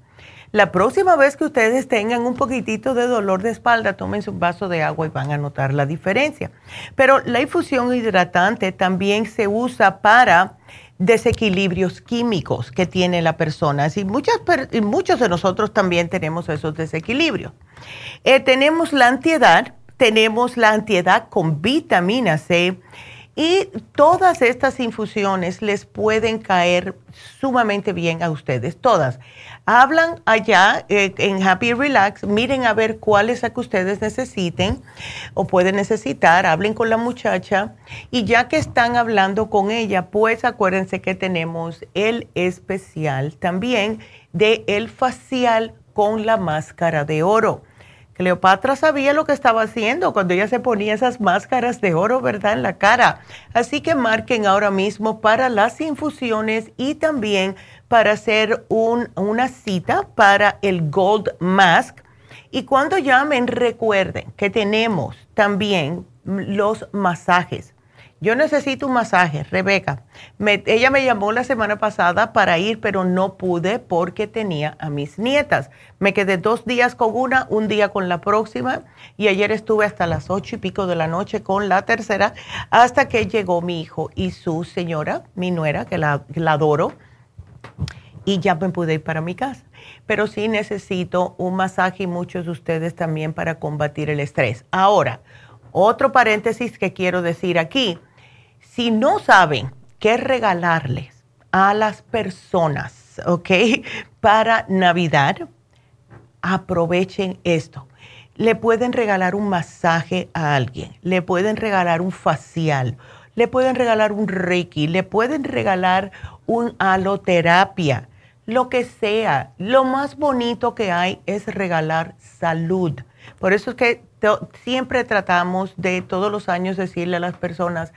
La próxima vez que ustedes tengan un poquitito de dolor de espalda, tomen un vaso de agua y van a notar la diferencia. Pero la infusión hidratante también se usa para desequilibrios químicos que tiene la persona. Y, muchos de nosotros también tenemos esos desequilibrios. Eh, tenemos la antiedad, tenemos la antiedad con vitamina C y todas estas infusiones les pueden caer sumamente bien a ustedes, todas. Hablan allá eh, en Happy Relax, miren a ver cuál es la que ustedes necesiten o pueden necesitar, hablen con la muchacha y ya que están hablando con ella, pues acuérdense que tenemos el especial también de el facial con la máscara de oro Cleopatra sabía lo que estaba haciendo cuando ella se ponía esas máscaras de oro, ¿verdad?, en la cara. Así que marquen ahora mismo para las infusiones y también para hacer una cita para el Gold Mask. Y cuando llamen, recuerden que tenemos también los masajes. Yo necesito un masaje, Rebeca. ella me llamó la semana pasada para ir, pero no pude porque tenía a mis nietas. Me quedé dos días con una, un día con la próxima y ayer estuve hasta las ocho y pico de la noche con la tercera hasta que llegó mi hijo y su señora, mi nuera, que la, la adoro, y ya me pude ir para mi casa. Pero sí necesito un masaje y muchos de ustedes también para combatir el estrés. Ahora, otro paréntesis que quiero decir aquí si no saben qué regalarles a las personas, ¿ok? Para Navidad, aprovechen esto. Le pueden regalar un masaje a alguien, le pueden regalar un facial, le pueden regalar un reiki, le pueden regalar un aloterapia, lo que sea. Lo más bonito que hay es regalar salud. Por eso es que siempre tratamos de todos los años decirle a las personas,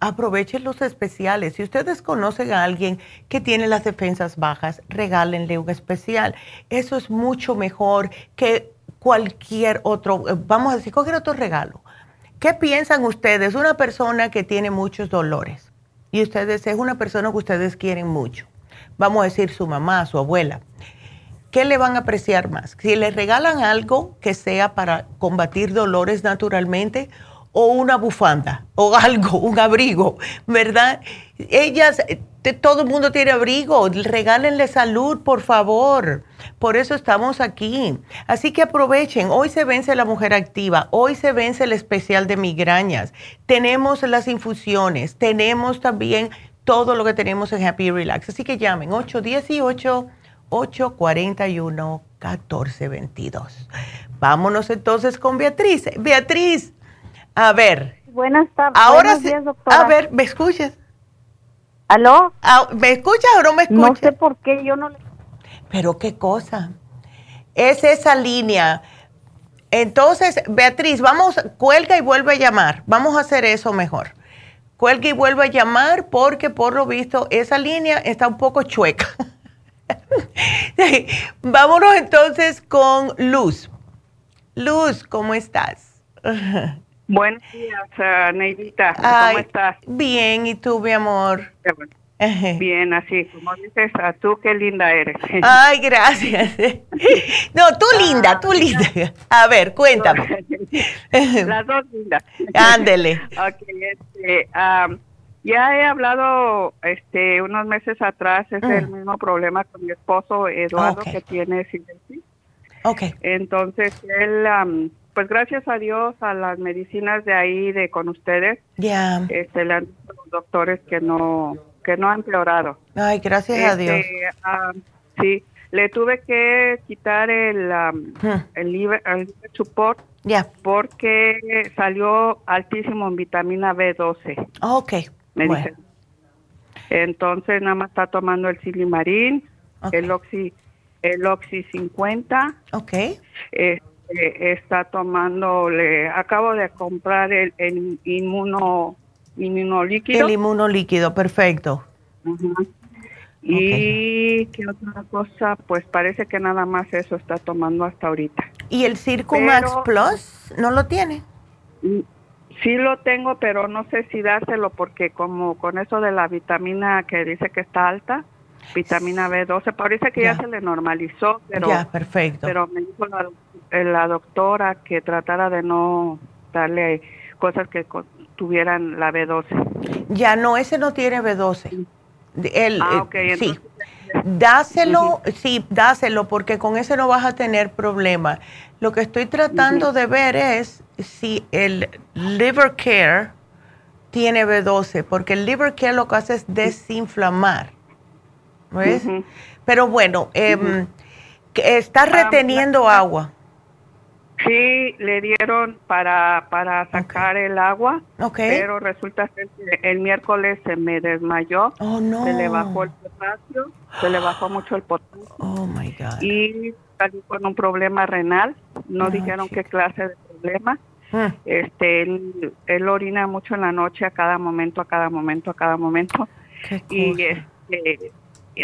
aprovechen los especiales. Si ustedes conocen a alguien que tiene las defensas bajas, regálenle un especial. Eso es mucho mejor que cualquier otro, eh, vamos a decir, cualquier otro regalo. ¿Qué piensan ustedes? Una persona que tiene muchos dolores y ustedes es una persona que ustedes quieren mucho. Vamos a decir su mamá, su abuela. ¿Qué le van a apreciar más? Si le regalan algo que sea para combatir dolores naturalmente o una bufanda o algo, un abrigo, ¿verdad? Ellas, todo el mundo tiene abrigo, regálenle salud, por favor. Por eso estamos aquí. Así que aprovechen, hoy se vence la mujer activa, hoy se vence el especial de migrañas, tenemos las infusiones, tenemos también todo lo que tenemos en Happy Relax. Así que llamen 818-841-1422. Vámonos entonces con Beatriz. Beatriz, a ver. Buenas tardes. Ahora sí. A ver, ¿me escuchas? ¿Aló? Ah, ¿Me escuchas o no me escuchas? No sé por qué yo no le... Pero qué cosa. Es esa línea. Entonces, Beatriz, vamos, cuelga y vuelve a llamar. Vamos a hacer eso mejor. Cuelga y vuelve a llamar porque por lo visto esa línea está un poco chueca. Vámonos entonces con Luz. Luz, ¿cómo estás? Buenos días, Neidita. ¿Cómo estás? Bien, ¿y tú, mi amor? Bien, así como dices, a tú qué linda eres. Ay, gracias. No, tú linda, tú linda. A ver, cuéntame. Las dos lindas. Ándele. Okay, este, ya he hablado este, unos meses atrás, es el mm. mismo problema con mi esposo Eduardo que tiene silencio. Ok. Entonces, él pues gracias a Dios a las medicinas de ahí de con ustedes ya. este le han dicho los doctores que no que no han empeorado. Ay gracias a Dios. este, ah, sí le tuve que quitar el hmm. el, liver, el support ya. porque salió altísimo en vitamina B12 ok me bueno. entonces nada más está tomando el silimarín el oxi el oxi 50 ok. Eh, está tomando, le acabo de comprar el, el inmuno, inmunolíquido. El inmunolíquido, perfecto. Y qué otra cosa, pues parece que nada más eso está tomando hasta ahorita. ¿Y el Circumax Plus no lo tiene? Mm, sí lo tengo, pero no sé si dárselo porque como con eso de la vitamina que dice que está alta. vitamina B12. Parece que ya, se le normalizó, pero, ya, perfecto. pero me dijo la, la doctora que tratara de no darle cosas que tuvieran la B12. Ya no, ese no tiene B12. El, ah, ok. sí. Dáselo, sí, dáselo, porque con ese no vas a tener problema. Lo que estoy tratando de ver es si el liver care tiene B12, porque el liver care lo que hace es desinflamar. ¿Ves? Pero bueno, eh, está ah, reteniendo agua. Sí, le dieron para, para sacar el agua, pero resulta que el miércoles se me desmayó, oh, no. se le bajó el potasio, se le bajó mucho el potasio. Oh, my God. Y salió con un problema renal, no ah, dijeron qué clase de problema. Ah. Este, él, orina mucho en la noche a cada momento, a cada momento, a cada momento. y este,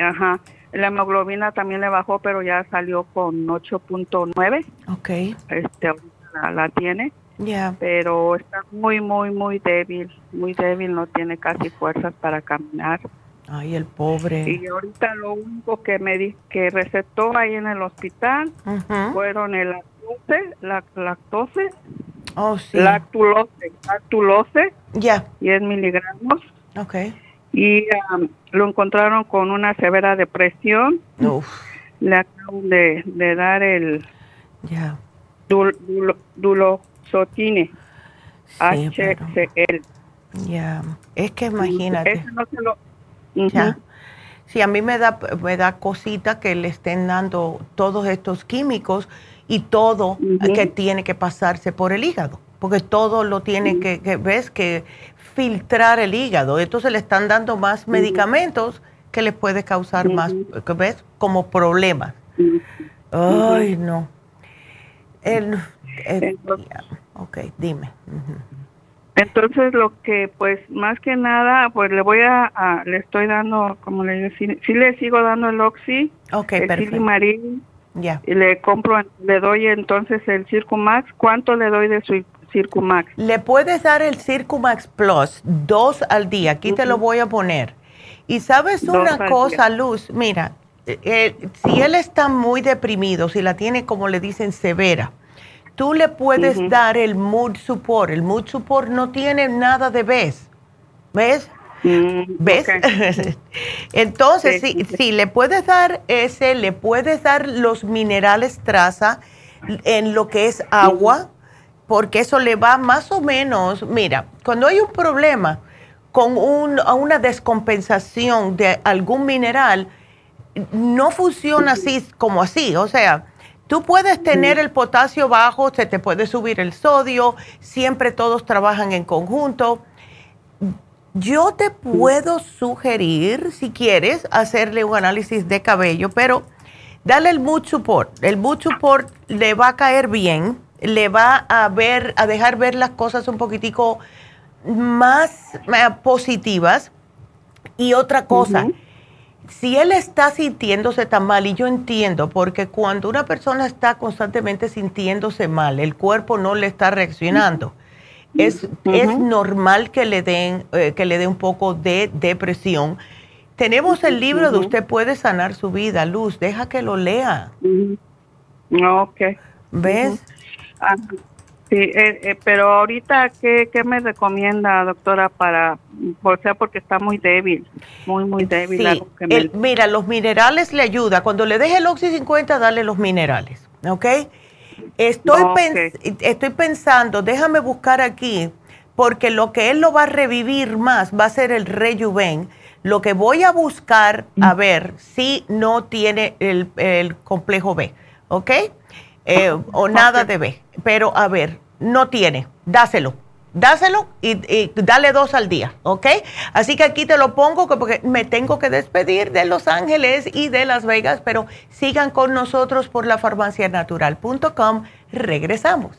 ajá la hemoglobina también le bajó, pero ya salió con 8.9. Ok. Este, ahorita la, tiene. Ya. Pero está muy, muy, muy débil, muy débil, no tiene casi fuerzas para caminar. Ay, el pobre. Y ahorita lo único que me di, que recetó ahí en el hospital fueron el lactose, la lactose, oh, sí. lactulose, lactulose, ya, 10 miligramos. Okay y um, lo encontraron con una severa depresión. Le acaban de, dar el yeah. dul, dulosotine, HCL. Ya, es que imagínate. Sí, a mí me da, me da cosita que le estén dando todos estos químicos y todo que tiene que pasarse por el hígado, porque todo lo tiene que, que, ves que filtrar el hígado. Entonces le están dando más medicamentos que les puede causar más, ¿ves? Como problemas. Ay, no. El, ok, dime. Entonces lo que pues más que nada pues le voy a, le estoy dando como le digo sí, le sigo dando el oxi, okay, el ya. y le compro le doy entonces el Circumax, ¿cuánto le doy de su Circumax. Le puedes dar el Circumax Plus dos al día. Aquí te lo voy a poner. Y sabes una cosa, Luz, mira, eh, eh, si él está muy deprimido, si la tiene como le dicen severa, tú le puedes dar el mood support. El mood support no tiene nada de vez. ¿Ves? Mm, ¿Ves? Entonces, si, si, le puedes dar ese, le puedes dar los minerales traza en lo que es agua porque eso le va más o menos, mira, cuando hay un problema con una descompensación de algún mineral, no funciona así como así, o sea, tú puedes tener el potasio bajo, se te puede subir el sodio, siempre todos trabajan en conjunto. Yo te puedo sugerir, si quieres, hacerle un análisis de cabello, pero dale el mood support. El mood support le va a caer bien le va a ver, a dejar ver las cosas un poquitico más eh, positivas. Y otra cosa, si él está sintiéndose tan mal, y yo entiendo, porque cuando una persona está constantemente sintiéndose mal, el cuerpo no le está reaccionando. Es, es normal que le den eh, que le dé un poco de depresión. Tenemos el libro de Usted puede sanar su vida, Luz, deja que lo lea. Ok. ¿Ves? Ah, sí, eh, eh, pero ahorita, ¿qué, ¿qué, me recomienda, doctora, para, o sea, porque está muy débil, muy, muy débil? Sí. mira, los minerales le ayuda. Cuando le deje el Oxy 50, dale los minerales, ¿ok? Estoy, estoy pensando, déjame buscar aquí, porque lo que él lo va a revivir más va a ser el rejuven. Lo que voy a buscar, a mm. ver si no tiene el, el complejo B, ¿ok? Eh, o nada de B. Pero a ver, no tiene, dáselo. Dáselo y, dale dos al día, ¿ok? Así que aquí te lo pongo porque me tengo que despedir de Los Ángeles y de Las Vegas, pero sigan con nosotros por la farmacianatural.com. Regresamos.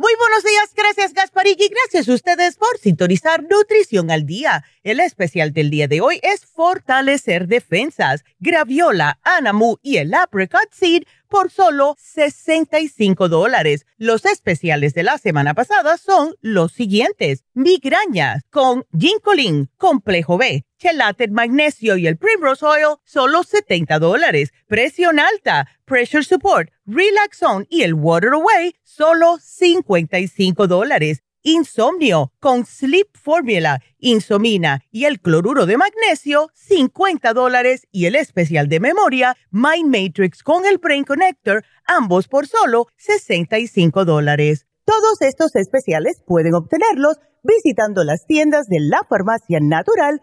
Muy buenos días, gracias Gasparik y gracias a ustedes por sintonizar Nutrición al Día. El especial del día de hoy es Fortalecer Defensas, Graviola, Anamu y el Apricot Seed por solo 65 dólares. Los especiales de la semana pasada son los siguientes. Migrañas con Ginkolin, Complejo B, Chelated Magnesio y el Primrose Oil, solo 70 dólares. Presión alta, Pressure Support, Relaxone y el Water Away, solo 55 dólares. Insomnio con Sleep Formula, Insomina y el cloruro de magnesio, 50 dólares y el especial de memoria, Mind Matrix con el Brain Connector, ambos por solo 65 dólares. Todos estos especiales pueden obtenerlos visitando las tiendas de la farmacia natural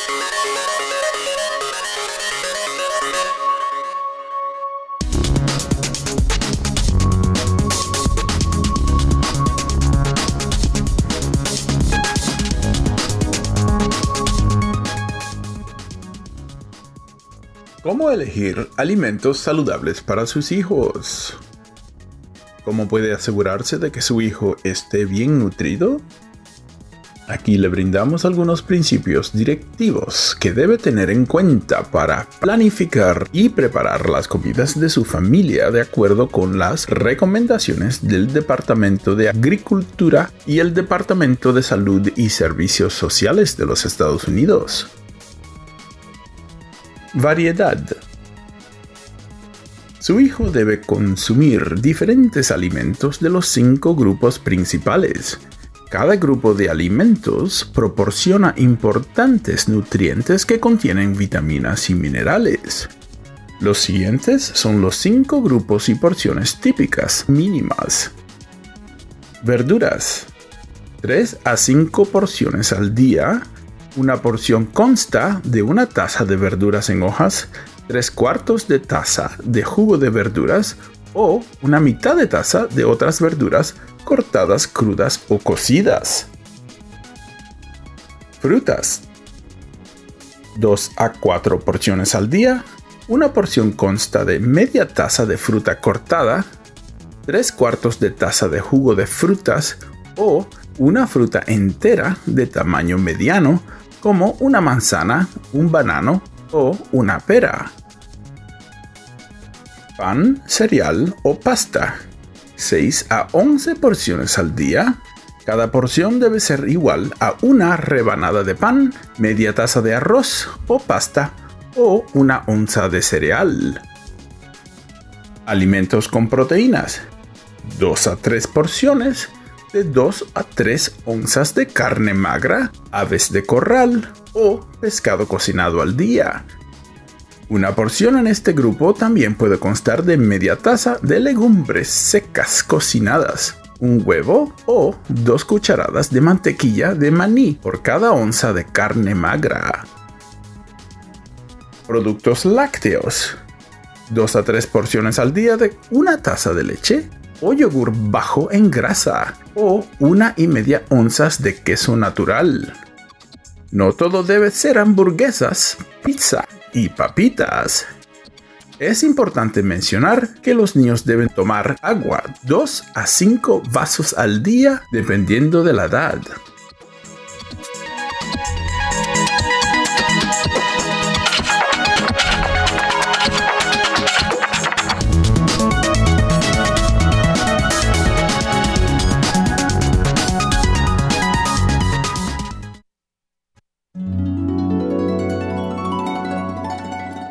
¿Cómo elegir alimentos saludables para sus hijos? ¿Cómo puede asegurarse de que su hijo esté bien nutrido? Aquí le brindamos algunos principios directivos que debe tener en cuenta para planificar y preparar las comidas de su familia de acuerdo con las recomendaciones del Departamento de Agricultura y el Departamento de Salud y Servicios Sociales de los Estados Unidos. Variedad. Su hijo debe consumir diferentes alimentos de los cinco grupos principales. Cada grupo de alimentos proporciona importantes nutrientes que contienen vitaminas y minerales. Los siguientes son los cinco grupos y porciones típicas mínimas. Verduras. 3 a 5 porciones al día una porción consta de una taza de verduras en hojas, tres cuartos de taza de jugo de verduras o una mitad de taza de otras verduras cortadas crudas o cocidas. Frutas. 2 a 4 porciones al día. Una porción consta de media taza de fruta cortada, tres cuartos de taza de jugo de frutas o una fruta entera de tamaño mediano como una manzana, un banano o una pera. Pan, cereal o pasta. 6 a 11 porciones al día. Cada porción debe ser igual a una rebanada de pan, media taza de arroz o pasta o una onza de cereal. Alimentos con proteínas. 2 a 3 porciones de 2 a 3 onzas de carne magra, aves de corral o pescado cocinado al día. Una porción en este grupo también puede constar de media taza de legumbres secas cocinadas, un huevo o dos cucharadas de mantequilla de maní por cada onza de carne magra. Productos lácteos. 2 a 3 porciones al día de una taza de leche o yogur bajo en grasa o una y media onzas de queso natural. No todo debe ser hamburguesas, pizza y papitas. Es importante mencionar que los niños deben tomar agua 2 a 5 vasos al día dependiendo de la edad.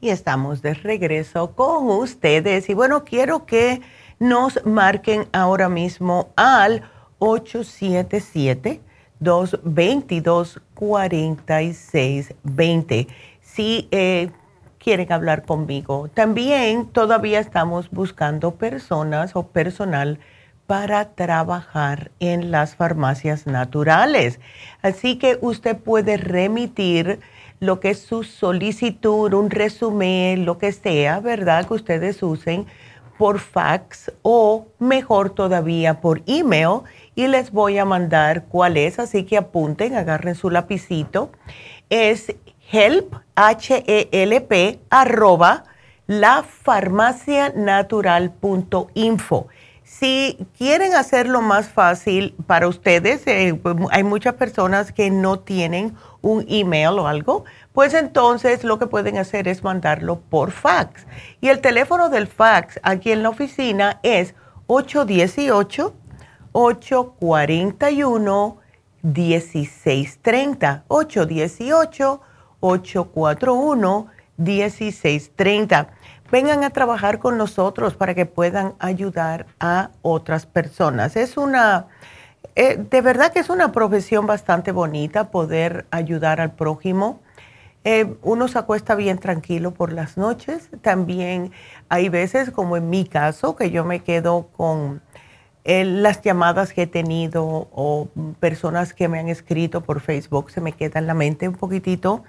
Y estamos de regreso con ustedes. Y bueno, quiero que nos marquen ahora mismo al 877-222-4620 si eh, quieren hablar conmigo. También todavía estamos buscando personas o personal para trabajar en las farmacias naturales. Así que usted puede remitir lo que es su solicitud, un resumen, lo que sea, ¿verdad? Que ustedes usen por fax o mejor todavía por email y les voy a mandar cuál es, así que apunten, agarren su lapicito. Es help, H-E-L-P, arroba lafarmacianatural.info. Si quieren hacerlo más fácil para ustedes, eh, pues, hay muchas personas que no tienen un email o algo, pues entonces lo que pueden hacer es mandarlo por fax. Y el teléfono del fax aquí en la oficina es 818-841-1630. 818-841-1630 vengan a trabajar con nosotros para que puedan ayudar a otras personas. Es una, eh, de verdad que es una profesión bastante bonita poder ayudar al prójimo. Eh, uno se acuesta bien tranquilo por las noches. También hay veces, como en mi caso, que yo me quedo con eh, las llamadas que he tenido o personas que me han escrito por Facebook, se me queda en la mente un poquitito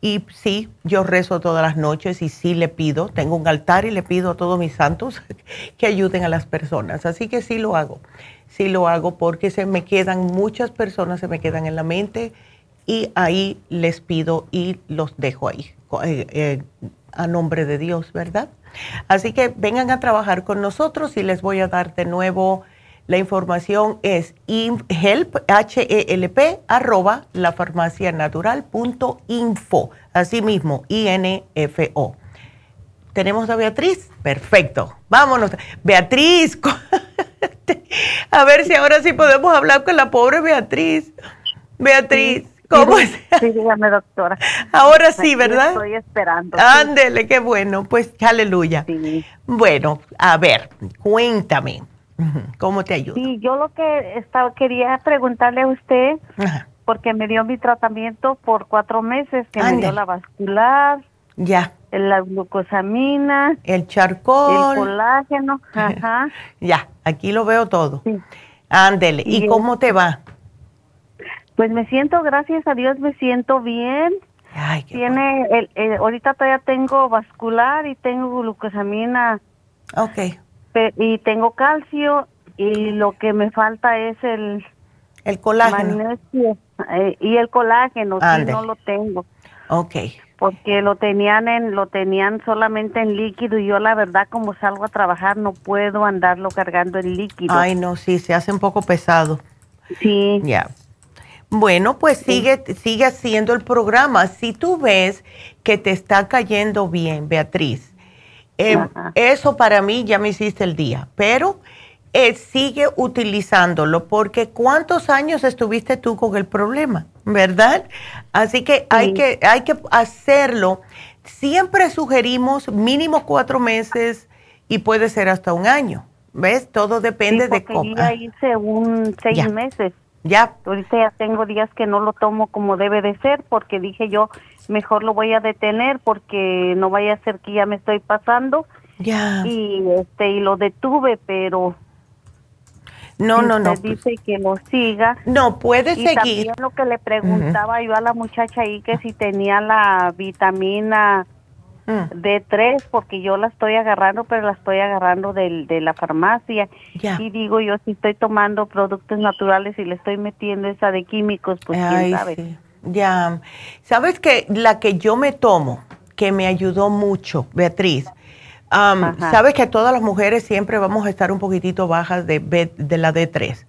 y sí, yo rezo todas las noches y sí le pido, tengo un altar y le pido a todos mis santos que ayuden a las personas. Así que sí lo hago, sí lo hago porque se me quedan, muchas personas se me quedan en la mente y ahí les pido y los dejo ahí, eh, eh, a nombre de Dios, ¿verdad? Así que vengan a trabajar con nosotros y les voy a dar de nuevo la información es help, H-E-L-P, arroba lafarmacianatural.info. Así mismo, I-N-F-O. ¿Tenemos a Beatriz? Perfecto. Vámonos. Beatriz, a ver si ahora sí podemos hablar con la pobre Beatriz. Beatriz, ¿Cómo Sí, sí, dígame, doctora. Ahora sí, ¿verdad? Estoy esperando. Ándele, qué bueno. Pues aleluya. Bueno, a ver, cuéntame. ¿Cómo te ayudo? Sí, yo lo que estaba, quería preguntarle a usted, Ajá. porque me dio mi tratamiento por cuatro meses, que me dio la vascular, Ya. la glucosamina, El charcoal. el colágeno, ajá. Ya, aquí lo veo todo. Ándele. ¿Y Y cómo te va? Pues me siento, gracias a Dios, me siento bien. Tiene, el, el- ahorita todavía tengo vascular y tengo glucosamina. Ok. Y tengo calcio y lo que me falta es el El colágeno. magnesio eh, y el colágeno, sí, no lo tengo. Ok. Porque lo tenían en lo tenían solamente en líquido y yo la verdad como salgo a trabajar no puedo andarlo cargando en líquido. Ay, no, sí, se hace un poco pesado. Sí. Ya. Bueno, pues sigue, sigue haciendo el programa. Si tú ves que te está cayendo bien, Beatriz, eh, eso para mí ya me hiciste el día, pero eh, sigue utilizándolo porque ¿cuántos años estuviste tú con el problema? ¿Verdad? Así que hay que, hay que hacerlo. Siempre sugerimos mínimo cuatro meses y puede ser hasta un año. ¿Ves? Todo depende Sí, de cómo. yo hice un seis Ya. meses. Ya. Ahorita ya tengo días que no lo tomo como debe de ser porque dije yo mejor lo voy a detener porque no vaya a ser que ya me estoy pasando. Ya. Y este y lo detuve, pero No, no, no. usted dice que lo siga. No, puede y seguir. también lo que le preguntaba yo a la muchacha ahí que si tenía la vitamina Mm. D3 porque yo la estoy agarrando, pero la estoy agarrando del, de la farmacia. Y digo yo, si estoy tomando productos naturales y le estoy metiendo esa de químicos, pues Ay, quién sabe. sí. Ya. Sabes que la que yo me tomo, que me ayudó mucho, Beatriz, Ajá. sabes que todas las mujeres siempre vamos a estar un poquitito bajas de, de la D3.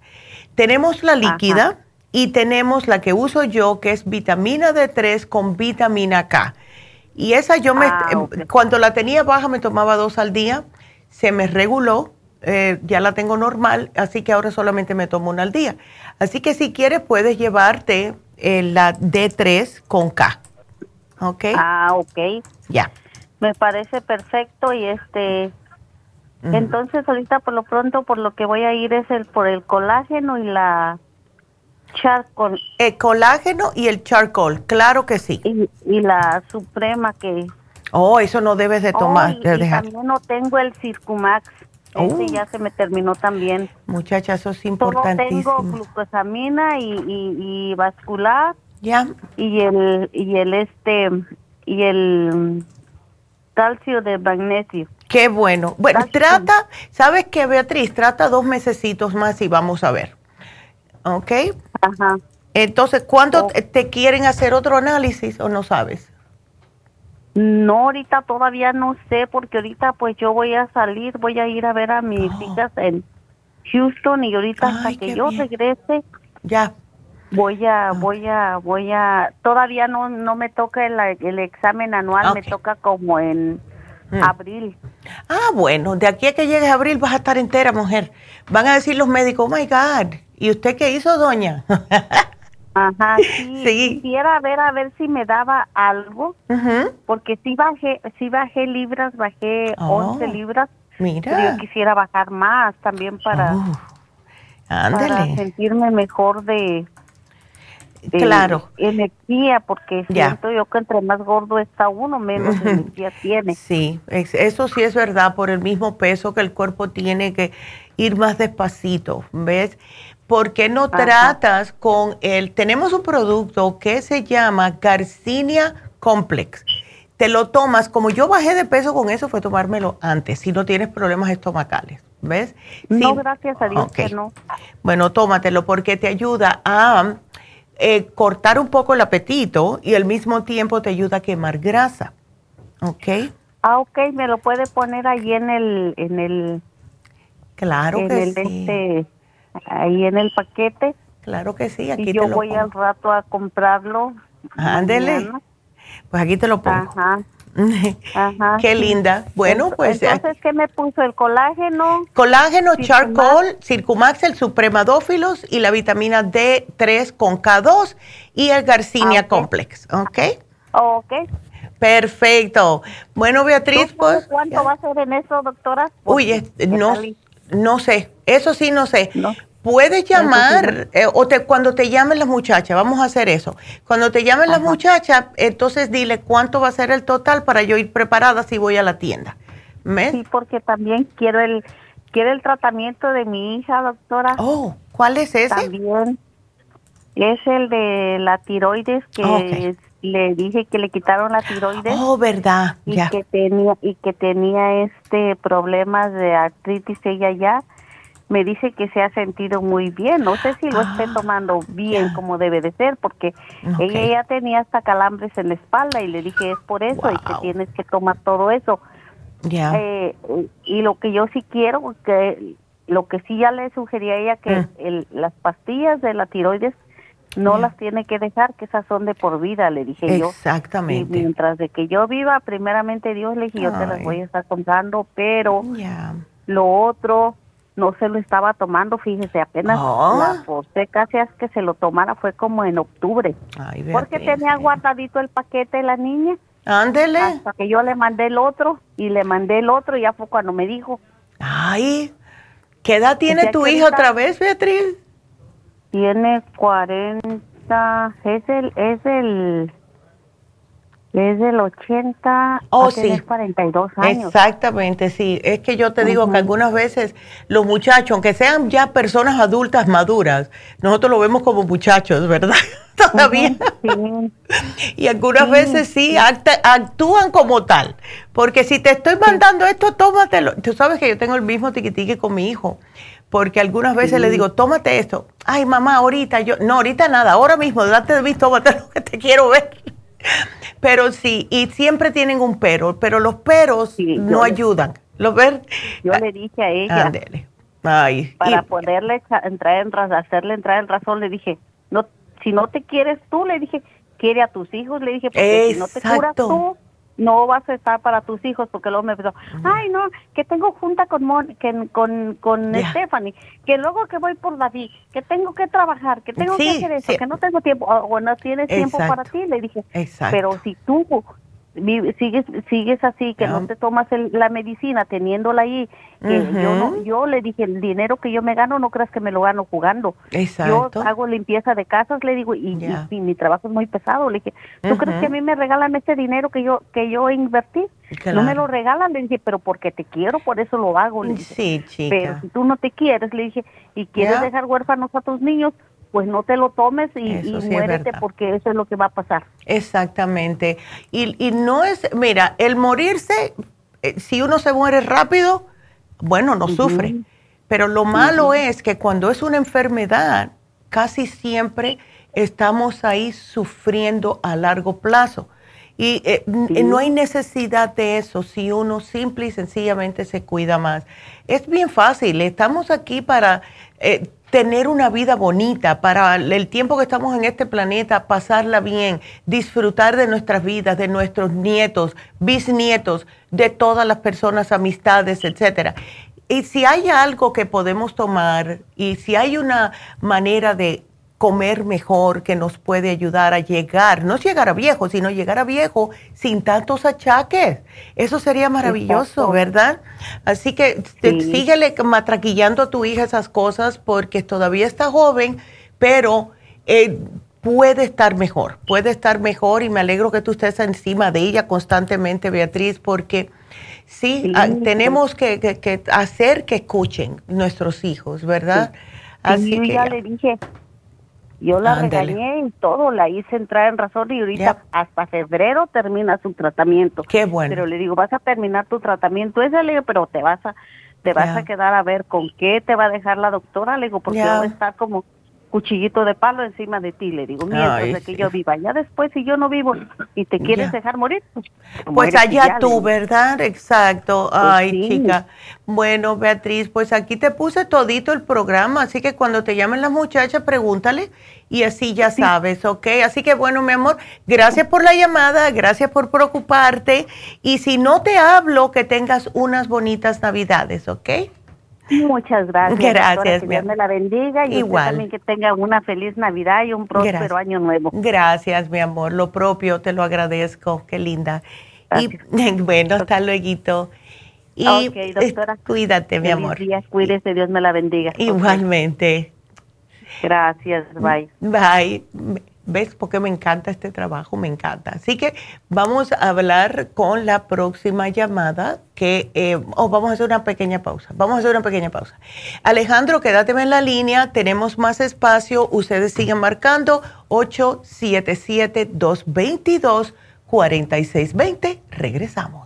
Tenemos la líquida y tenemos la que uso yo, que es vitamina D3 con vitamina K. Y esa yo me, Ah, ok. cuando la tenía baja me tomaba dos al día, se me reguló, eh, ya la tengo normal, así que ahora solamente me tomo una al día. Así que si quieres puedes llevarte eh, la D3 con K. ¿Ok? Ah, ok. Ya. Me parece perfecto y este... Entonces ahorita por lo pronto por lo que voy a ir es el por el colágeno y la charcoal. El colágeno y el charcoal, claro que sí. Y, y la suprema que... Oh, eso no debes de tomar, Oh, y, de y dejar. también no tengo el Circumax. Oh. Ese ya se me terminó también. Muchacha, eso es Solo importantísimo. tengo glucosamina y, y, y vascular. Ya. Y el, y el este, y el calcio de magnesio. Qué bueno. Bueno, trata, ¿sabes qué, Beatriz? Trata dos mesecitos más y vamos a ver. ¿Ok? Ajá. Entonces, ¿cuándo te- te quieren hacer otro análisis o no sabes? No, ahorita todavía no sé, porque ahorita pues yo voy a salir, voy a ir a ver a mis Oh. hijas en Houston y ahorita hasta que yo regrese ya voy a voy a voy a todavía no no me toca el, el examen anual, me Ok. toca como en Mm. abril. Ah, bueno, de aquí a que llegues a abril vas a estar entera, mujer. Van a decir los médicos, oh my God, ¿y usted qué hizo, doña? Ajá, sí, quisiera ver a ver si me daba algo, porque sí bajé, sí bajé libras, bajé Oh, 11 libras, mira. pero yo quisiera bajar más también para, Oh, para sentirme mejor de, de Claro. energía, porque Ya. siento yo que entre más gordo está uno, menos energía tiene. Sí, es- eso sí es verdad, por el mismo peso que el cuerpo tiene que ir más despacito, ¿ves? ¿Por qué no Ajá. tratas con el... Tenemos un producto que se llama Garcinia Complex. Te lo tomas, como yo bajé de peso con eso, fue tomármelo antes, si no tienes problemas estomacales, ¿ves? No, gracias a Dios que no. Bueno, tómatelo porque te ayuda a eh, cortar un poco el apetito y al mismo tiempo te ayuda a quemar grasa, ¿ok? Ah, ok, me lo puede poner ahí en el, en el, Claro en que el, sí. este, ahí en el paquete. Claro que sí, aquí y yo te lo voy pongo. al rato a comprarlo. Ándele. Pues aquí te lo pongo. Ajá. Qué linda. Bueno, pues. Entonces, ¿qué me puso? ¿El colágeno? Colágeno, charcoal, circumax, el supremadófilos y la vitamina D3 con K2 y el Garcinia ah, Complex. ¿Ok? Ok. Perfecto. Bueno, Beatriz, pues. ¿Cuánto va a ser en eso, doctora? Uy, no, no sé. Eso sí, no sé. Puedes llamar, eh, o te, cuando te llamen las muchachas, vamos a hacer eso. Cuando te llamen las muchachas, entonces dile cuánto va a ser el total para yo ir preparada si voy a la tienda. Sí, porque también quiero el, quiero el tratamiento de mi hija, doctora. Oh, ¿cuál es ese? También es el de la tiroides que le dije que le quitaron la tiroides. Oh, verdad. Y que tenía y que tenía este problemas de artritis ella ya me dice que se ha sentido muy bien. No sé si lo esté ah, tomando bien como debe de ser, porque ella ya tenía hasta calambres en la espalda y le dije es por eso y que tienes que tomar todo eso. Eh, y lo que yo sí quiero, que lo que sí ya le sugería a ella que mm. las pastillas de la tiroides no las tiene que dejar, que esas son de por vida, le dije yo. Exactamente. mientras de que yo viva, primeramente Dios le dije, yo te las voy a estar comprando, pero lo otro no se lo estaba tomando, fíjese, apenas oh. la forcé casi es que se lo tomara, fue como en octubre. porque tenía guardadito el paquete de la niña. Ándele. Hasta que yo le mandé el otro y le mandé el otro y ya fue cuando me dijo. Ay, ¿qué edad tiene tu hija otra vez, Beatriz? Tiene 40, es el, es el es del 80 oh, sí. 42 años. Exactamente, sí. Es que yo te digo que algunas veces los muchachos, aunque sean ya personas adultas maduras, nosotros lo vemos como muchachos, ¿verdad? Todavía. sí. Y algunas veces sí actúan como tal. Porque si te estoy mandando esto, tómatelo. Tú sabes que yo tengo el mismo tiquitique con mi hijo. Porque algunas veces le digo, tómate esto. Ay, mamá, ahorita yo. No, ahorita nada. Ahora mismo, date de mí, tómate lo que te quiero ver. Pero sí, y siempre tienen un pero, pero los peros no ayudan. ¿Lo ver? Yo le dije a ella. para poderle entrar en hacerle entrar en razón, le dije, no, si no te quieres tú, le dije, quiere a tus hijos, le dije, porque si no te curas tú, no vas a estar para tus hijos porque luego me empezó, ay no, que tengo junta con que, con, con Stephanie, que luego que voy por David, que tengo que trabajar, que tengo que hacer eso, que no tengo tiempo, o no tienes tiempo para ti, le dije, pero si tú sigues sigues así que no te tomas la medicina teniéndola ahí que yo no yo le dije el dinero que yo me gano no creas que me lo gano jugando yo hago limpieza de casas le digo y, mi trabajo es muy pesado le dije tú crees que a mí me regalan ese dinero que yo que yo invertí no me lo regalan le dije pero porque te quiero por eso lo hago le dije. sí, chica. pero si tú no te quieres le dije y quieres dejar huérfanos a tus niños pues no te lo tomes y, muérete porque eso es lo que va a pasar. Exactamente. Y, y no es, mira, el morirse, eh, si uno se muere rápido, bueno, no sufre. Pero lo malo es que cuando es una enfermedad, casi siempre estamos ahí sufriendo a largo plazo. Y eh, no hay necesidad de eso si uno simple y sencillamente se cuida más. Es bien fácil, estamos aquí para eh, tener una vida bonita, para el tiempo que estamos en este planeta, pasarla bien, disfrutar de nuestras vidas, de nuestros nietos, bisnietos, de todas las personas, amistades, etcétera. Y si hay algo que podemos tomar y si hay una manera de comer mejor que nos puede ayudar a llegar, no llegar a viejo, sino llegar a viejo sin tantos achaques. Eso sería maravilloso, ¿verdad? Así que síguele matraquillando a tu hija esas cosas porque todavía está joven, pero eh, puede estar mejor, puede estar mejor y me alegro que tú estés encima de ella constantemente, Beatriz, porque sí, ah, tenemos que, hacer que escuchen nuestros hijos, ¿verdad? Así que ya le dije yo la regañé y todo, la hice entrar en razón y ahorita hasta febrero termina su tratamiento. Qué bueno. Pero le digo, vas a terminar tu tratamiento ese, le digo, pero te vas a te vas a quedar a ver con qué te va a dejar la doctora, le digo, porque va a estar como cuchillito de palo encima de ti, le digo, mientras de que yo viva. Ya después, si yo no vivo y te quieres dejar morir, pues, pues allá tú, ¿verdad? Exacto. Pues Ay, chica. Bueno, Beatriz, pues aquí te puse todito el programa, así que cuando te llamen las muchachas, pregúntale y así ya sabes, ¿ok? Así que bueno, mi amor, gracias por la llamada, gracias por preocuparte y si no te hablo, que tengas unas bonitas navidades, ¿ok? Muchas gracias. Gracias. que Dios me la bendiga y Igual. también que tenga una feliz Navidad y un próspero año nuevo. Gracias, mi amor. Lo propio, te lo agradezco. Qué linda. Y bueno, hasta luego. Y doctora. cuídate, mi amor. Día, cuídese, Dios me la bendiga. Igualmente. Gracias, bye. Bye. ¿Ves por qué me encanta este trabajo? Me encanta. Así que vamos a hablar con la próxima llamada que, eh, oh, vamos a hacer una pequeña pausa. Vamos a hacer una pequeña pausa. Alejandro, quédate en la línea, tenemos más espacio, ustedes siguen marcando 877-222-4620. Regresamos.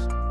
días.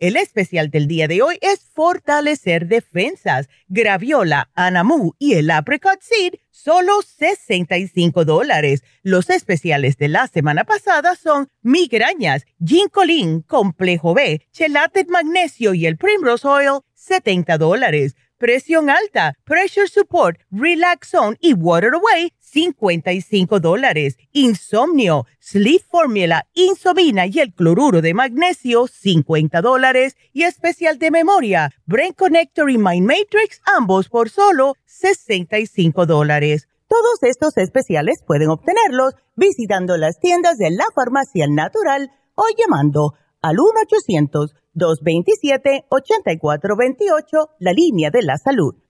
El especial del día de hoy es fortalecer defensas. Graviola, Anamu y el Apricot Seed, solo 65 dólares. Los especiales de la semana pasada son migrañas, ginkolin, complejo B, chelate magnesio y el Primrose Oil, 70 dólares presión alta, pressure support, relax zone y water away, 55 dólares. Insomnio, sleep formula, insomina y el cloruro de magnesio, 50 dólares. Y especial de memoria, brain connector y mind matrix, ambos por solo 65 dólares. Todos estos especiales pueden obtenerlos visitando las tiendas de la farmacia natural o llamando al 1 800 227-8428, la línea de la salud.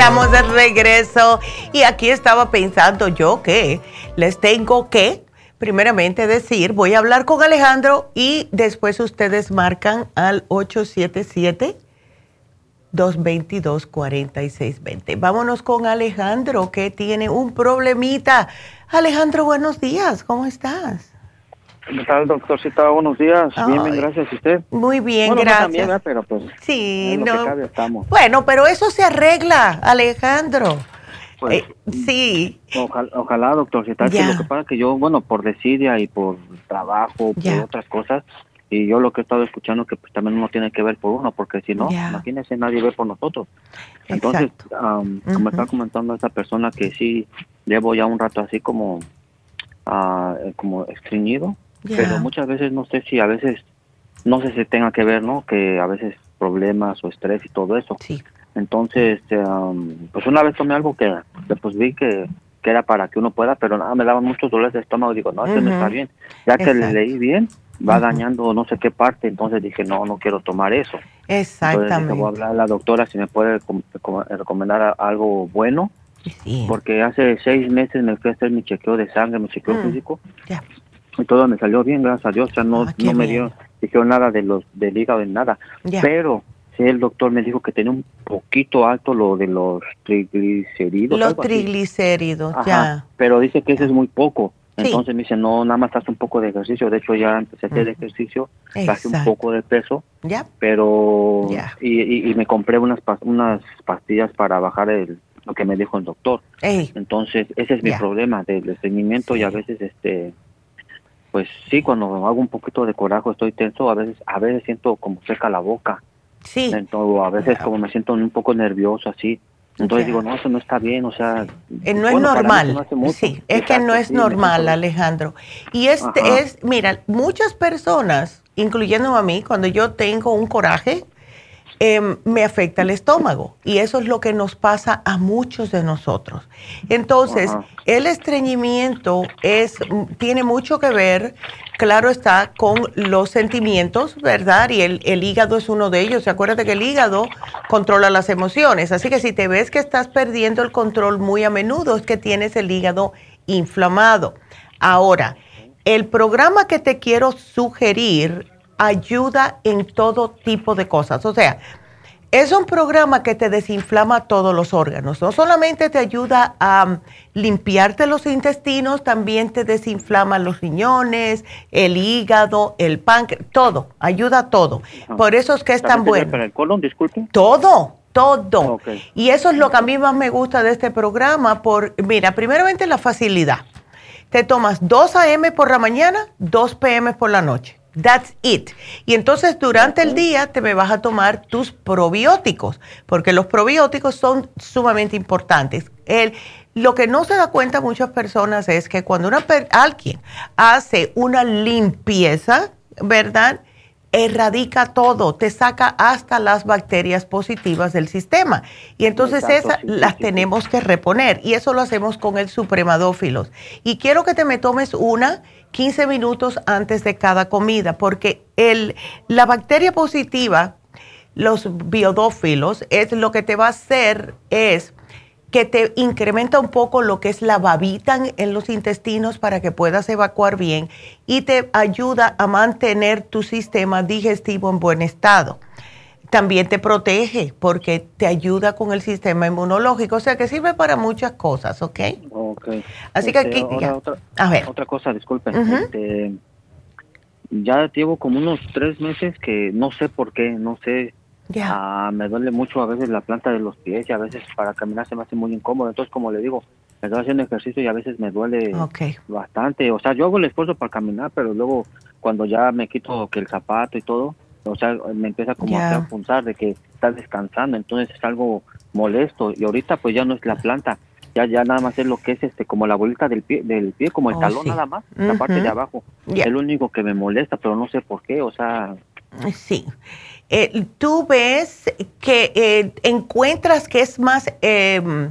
Estamos de regreso y aquí estaba pensando yo que les tengo que primeramente decir, voy a hablar con Alejandro y después ustedes marcan al 877-222-4620. Vámonos con Alejandro que tiene un problemita. Alejandro, buenos días, ¿cómo estás? ¿Qué tal, doctorcita? Buenos días. bien, bien, gracias. ¿Y usted? Muy bien, gracias. pero pues. Sí, no. Bueno, pero eso se arregla, Alejandro. Pues, eh, sí. Ojalá, doctorcita. lo que pasa es que yo, bueno, por desidia y por trabajo, por otras cosas, y yo lo que he estado escuchando que pues también uno tiene que ver por uno, porque si no, imagínese, nadie ve por nosotros. Entonces, como está comentando esa persona que sí llevo ya un rato así como, uh, como estreñido, pero muchas veces no sé si a veces, no sé si tenga que ver, ¿no? Que a veces problemas o estrés y todo eso. Sí. Entonces, pues una vez tomé algo que, pues vi que, que era para que uno pueda, pero nada, me daban muchos dolores de estómago. Digo, no, eso no está bien. Ya que le leí bien, va dañando no sé qué parte, entonces dije, no, no quiero tomar eso. Exactamente. Entonces voy a hablar a la doctora si me puede recomendar algo bueno. Porque hace seis meses me fui a hacer mi chequeo de sangre, mi chequeo mm. físico. Y todo me salió bien, gracias a Dios. O sea, no, ah, no me dio, dijeron nada de los del hígado, nada. Pero sí, el doctor me dijo que tenía un poquito alto lo de los triglicéridos. Los triglicéridos, ya. Pero dice que eso es muy poco. Entonces me dice, no, nada más hace un poco de ejercicio. De hecho, ya empecé a hacer ejercicio, hace un poco de peso. Ya. Pero, y, y, me compré unas, unas pastillas para bajar el, lo que me dijo el doctor. Entonces, ese es mi problema del estreñimiento y a veces, este, pues sí, cuando hago un poquito de coraje, estoy tenso, a veces, a veces siento como seca la boca. Sí. Entonces, a veces como me siento un poco nervioso así. Entonces digo, no, eso no está bien, o sea... Eh, no es normal, sí, es que no es normal, Alejandro. Y este es, mira, muchas personas, incluyendo a mí, cuando yo tengo un coraje, Em, me afecta el estómago. Y eso es lo que nos pasa a muchos de nosotros. Entonces, el estreñimiento es, tiene mucho que ver, claro está, con los sentimientos, ¿verdad? Y el, el hígado es uno de ellos. Acuérdate que el hígado controla las emociones. Así que si te ves que estás perdiendo el control muy a menudo, es que tienes el hígado inflamado. Ahora, el programa que te quiero sugerir ayuda en todo tipo de cosas. O sea, es un programa que te desinflama todos los órganos. No solamente te ayuda a um, limpiarte los intestinos, también te desinflama los riñones, el hígado, el páncreas, todo. Ayuda a todo. Por eso es que es tan bueno. ¿Para el colon, disculpe? Todo, todo. Y eso es lo que a mí más me gusta de este programa. Por, mira, primeramente la facilidad. Te tomas 2 a.m. por la mañana, 2 p.m. por la noche. That's it. Y entonces durante el día te me vas a tomar tus probióticos, porque los probióticos son sumamente importantes. El, lo que no se da cuenta muchas personas es que cuando una, alguien hace una limpieza, ¿verdad? erradica todo, te saca hasta las bacterias positivas del sistema. Y entonces esas las tenemos que reponer. Y eso lo hacemos con el supremadófilos. Y quiero que te me tomes una 15 minutos antes de cada comida, porque el, la bacteria positiva, los biodófilos, es lo que te va a hacer es que te incrementa un poco lo que es la babita en los intestinos para que puedas evacuar bien y te ayuda a mantener tu sistema digestivo en buen estado. También te protege porque te ayuda con el sistema inmunológico, o sea que sirve para muchas cosas, ¿ok? Ok. Así que aquí, este, otra, a ver. Otra cosa, disculpen. Este, ya llevo como unos tres meses que no sé por qué, no sé Ah, me duele mucho a veces la planta de los pies y a veces para caminar se me hace muy incómodo. Entonces, como le digo, me estoy haciendo ejercicio y a veces me duele bastante. O sea, yo hago el esfuerzo para caminar, pero luego cuando ya me quito que el zapato y todo, o sea, me empieza como a punzar de que está descansando. Entonces es algo molesto. Y ahorita pues ya no es la planta, ya ya nada más es lo que es este como la bolita del pie del pie como el oh, talón nada más la parte de abajo es lo único que me molesta pero no sé por qué o sea sí eh, tú ves que eh, encuentras que es más em,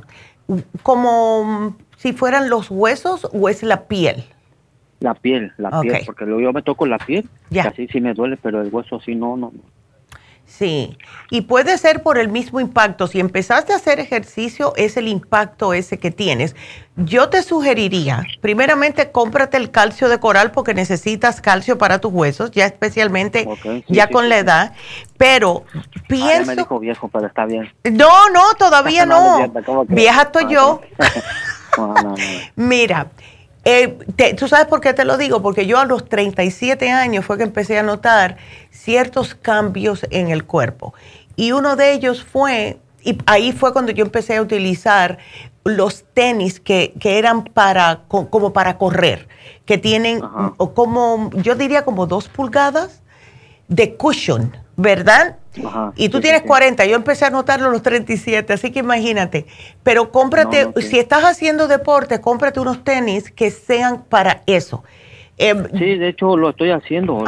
como si fueran los huesos o es la piel? La piel, la piel, porque luego yo me toco la piel, ya. así sí me duele, pero el hueso sí no, no. Sí, y puede ser por el mismo impacto. Si empezaste a hacer ejercicio, es el impacto ese que tienes. Yo te sugeriría, primeramente, cómprate el calcio de coral porque necesitas calcio para tus huesos, ya especialmente ya con la edad. Pero pienso... Ah, me dijo viejo, pero está bien. No, no, todavía no. Vieja estoy yo. Mira, Eh, ¿Tú sabes por qué te lo digo? Porque yo a los 37 años fue que empecé a notar ciertos cambios en el cuerpo. Y uno de ellos fue, y ahí fue cuando yo empecé a utilizar los tenis que, eran para, como para correr, que tienen como, yo diría como dos pulgadas de cushion, ¿verdad? y tú tienes 40, yo empecé a notarlo a los 37, así que imagínate. Pero cómprate, si estás haciendo deporte, cómprate unos tenis que sean para eso. Em, sí, de hecho lo estoy haciendo.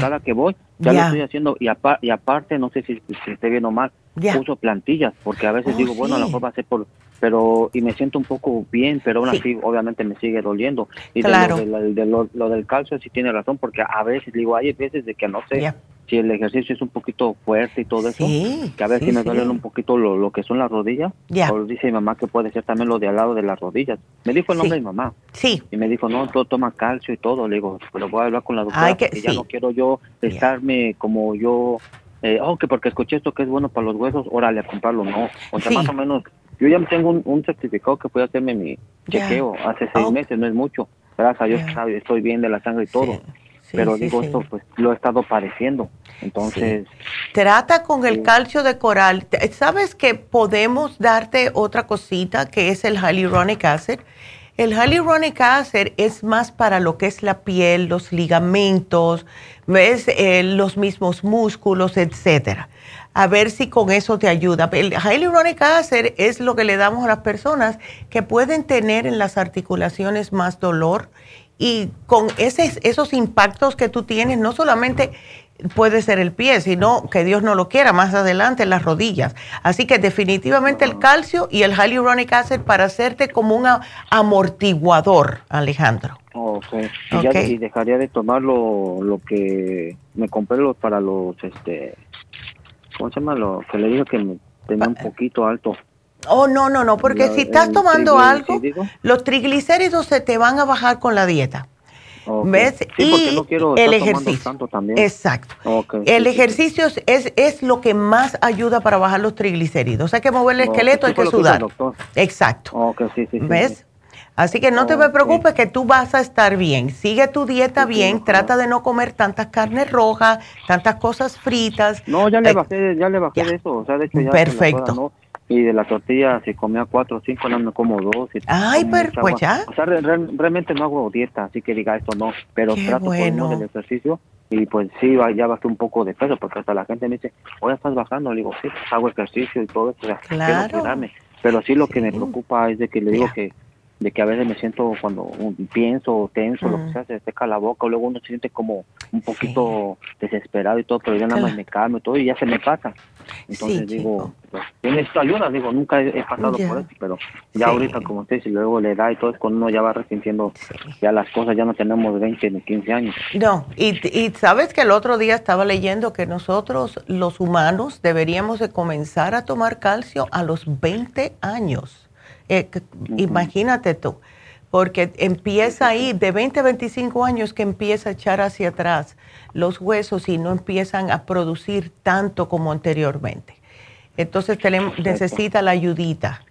Cada que voy, ya, lo estoy haciendo. Y, y aparte, no sé si, si esté bien o mal, uso plantillas, porque a veces oh, digo, bueno, a lo mejor va a ser por pero y me siento un poco bien, pero aún así obviamente me sigue doliendo. Y claro. de, lo, del calcio sí tiene razón, porque a veces digo, hay veces de que no sé, si el ejercicio es un poquito fuerte y todo eso, que a veces me duelen un poquito lo, que son las rodillas. O dice mi mamá que puede ser también lo de al lado de las rodillas. Me dijo el nombre de mi mamá. Sí. Y me dijo, no, todo toma calcio y todo. Le digo, pero voy a hablar con la doctora porque ya no quiero yo estarme como yo, eh, oh, que porque escuché esto que es bueno para los huesos, órale a comprarlo. No, o sea, más o menos, yo ya tengo un, certificado que fui a hacerme mi chequeo hace seis oh. meses, no es mucho. Gracias a Dios estoy bien de la sangre y todo pero digo, esto pues lo he estado padeciendo. Entonces... Trata con el calcio de coral. ¿Sabes que podemos darte otra cosita que es el hyaluronic acid? El hyaluronic acid es más para lo que es la piel, los ligamentos, ¿ves? Eh, los mismos músculos, etcétera. A ver si con eso te ayuda. El hyaluronic acid es lo que le damos a las personas que pueden tener en las articulaciones más dolor y con ese, esos impactos que tú tienes, no solamente puede ser el pie, sino que Dios no lo quiera, más adelante las rodillas. Así que definitivamente el calcio y el hyaluronic acid para hacerte como un amortiguador, Alejandro. Ok. Y, dejaría de tomar lo, que me compré para los, este, ¿cómo se llama? Lo que le digo que me tenía un poquito alto. Oh, no, no, no, porque si estás tomando algo, los triglicéridos se te van a bajar con la dieta. ¿Ves? y el ejercicio. Exacto. el ejercicio es, es lo que más ayuda para bajar los triglicéridos. Hay que mover el esqueleto, hay que sudar. Exacto. ¿Ves? Así que no te preocupes que tú vas a estar bien. Sigue tu dieta bien, trata de no comer tantas carnes rojas, tantas cosas fritas. No, ya le eh, bajé, ya le bajé de eso. O sea, de hecho ya Perfecto y de la tortilla si comía cuatro o cinco, no me como dos. Y Ay, pero pues ya. O sea, realmente no hago dieta, así que diga esto no, pero trato bueno. el ejercicio y pues sí, ya bajé un poco de peso, porque hasta la gente me dice, oye, estás bajando, le digo, sí, pues hago ejercicio y todo eso, claro. Pero sí lo que me preocupa es de que le digo que de que a veces me siento cuando pienso tenso, lo que sea, se seca la boca, o luego uno se siente como un poquito desesperado y todo, pero ya nada más me calmo y todo y ya se me pasa. Entonces digo, pues, necesito ayuda, digo, nunca he, pasado por eso, pero ya ahorita como usted, si luego le da y todo, es cuando uno ya va resintiendo ya las cosas, ya no tenemos 20 ni 15 años. No, y, y sabes que el otro día estaba leyendo que nosotros los humanos deberíamos de comenzar a tomar calcio a los 20 años. Eh, imagínate tú, porque empieza ahí, de 20 a 25 años que empieza a echar hacia atrás los huesos y no empiezan a producir tanto como anteriormente. Entonces tenemos, necesita la ayudita.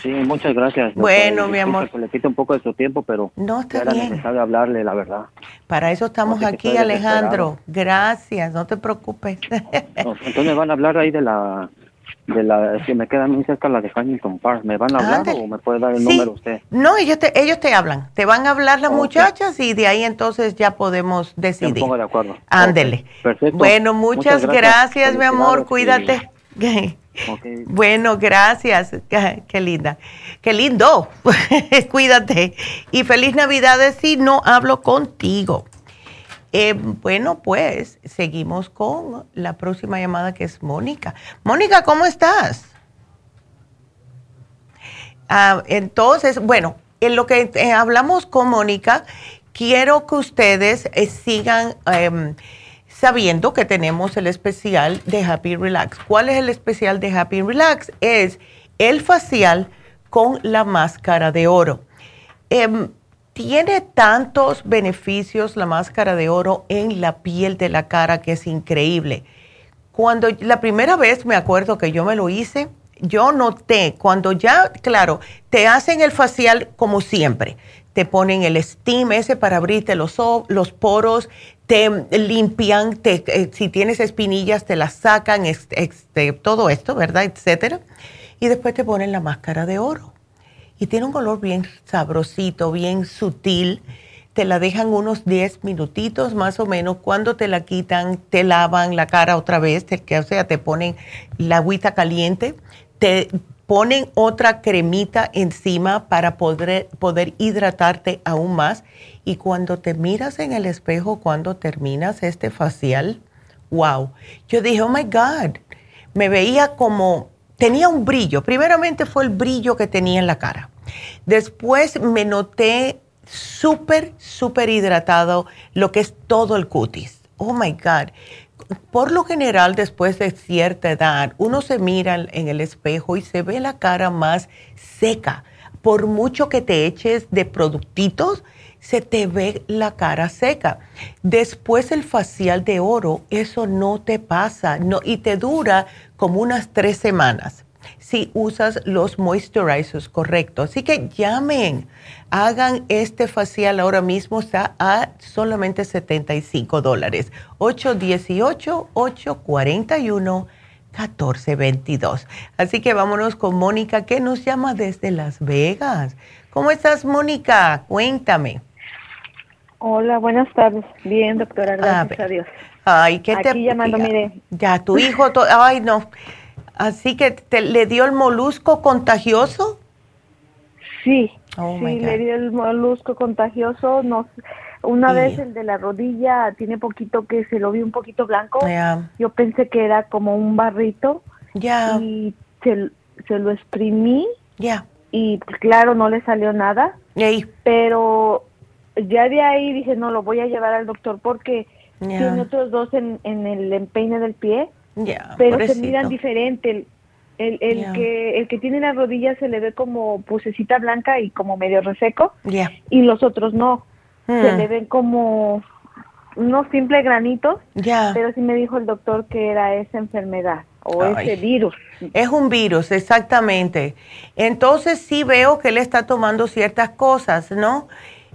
Sí, muchas gracias. Bueno, mi amor. Le quito un poco de su tiempo, pero no está era bien. necesario hablarle la verdad. Para eso estamos aquí, Alejandro. Gracias, no te preocupes. entonces van a hablar ahí de la de la si me queda muy cerca la de Huntington Park. ¿Me van a hablar o me puede dar el número usted? No, ellos te, ellos te hablan. Te van a hablar las muchachas y de ahí entonces ya podemos decidir. Me pongo de acuerdo. Ándele. Perfecto. Bueno, muchas, gracias, mi amor. Cuídate. Bueno, gracias. Qué linda. Qué lindo. Cuídate. Y feliz Navidades si no hablo contigo. Eh, bueno, pues seguimos con la próxima llamada que es Mónica. Mónica, ¿cómo estás? Ah, entonces, bueno, en lo que eh, hablamos con Mónica, quiero que ustedes eh, sigan em, sabiendo que tenemos el especial de Happy Relax. ¿Cuál es el especial de Happy Relax? Es el facial con la máscara de oro. Em, tiene tantos beneficios la máscara de oro en la piel de la cara que es increíble. Cuando la primera vez me acuerdo que yo me lo hice, yo noté cuando ya, claro, te hacen el facial como siempre. te ponen el steam ese para abrirte los, los poros, te limpian, te, eh, si tienes espinillas te las sacan, este, todo esto, ¿verdad? Etcétera. Y después te ponen la máscara de oro. Y tiene un color bien sabrosito, bien sutil. Te la dejan unos 10 minutitos más o menos. Cuando te la quitan, te lavan la cara otra vez, te, o sea, te ponen la agüita caliente, te ponen otra cremita encima para poder, poder hidratarte aún más. Y cuando te miras en el espejo, cuando terminas este facial, wow. Yo dije, oh my God, me veía como, tenía un brillo. Primeramente fue el brillo que tenía en la cara. Después me noté súper, súper hidratado lo que es todo el cutis. Oh my God por lo general, después de cierta edad, uno se mira en el espejo y se ve la cara más seca. Por mucho que te eches de productitos, se te ve la cara seca. Después el facial de oro, eso no te pasa no, y te dura como unas tres semanas si usas los moisturizers correctos. Así que llamen, hagan este facial ahora mismo, está a solamente 75 dólares. 818-841-1422. Así que vámonos con Mónica, que nos llama desde Las Vegas. ¿Cómo estás, Mónica? Cuéntame. Hola, buenas tardes. Bien, doctora, gracias a, Dios. Ay, ¿qué Aquí llamando, mire. Ya, tu hijo, ay, no. Así que te, le dio el molusco contagioso. Sí, oh sí, le dio el molusco contagioso. Nos, una vez el de la rodilla tiene poquito que se lo vi un poquito blanco. Yo pensé que era como un barrito. Ya. Y se, se, lo exprimí. Ya. Y claro, no le salió nada. Pero ya de ahí dije, no, lo voy a llevar al doctor porque tiene otros dos en, en el empeine del pie pero se miran diferente. El, el, que, el que tiene las rodillas se le ve como pusecita blanca y como medio reseco. Y los otros no. Se hmm. le ven como unos simples granitos. Pero sí me dijo el doctor que era esa enfermedad o ese virus. Es un virus, exactamente. Entonces sí veo que él está tomando ciertas cosas, ¿no?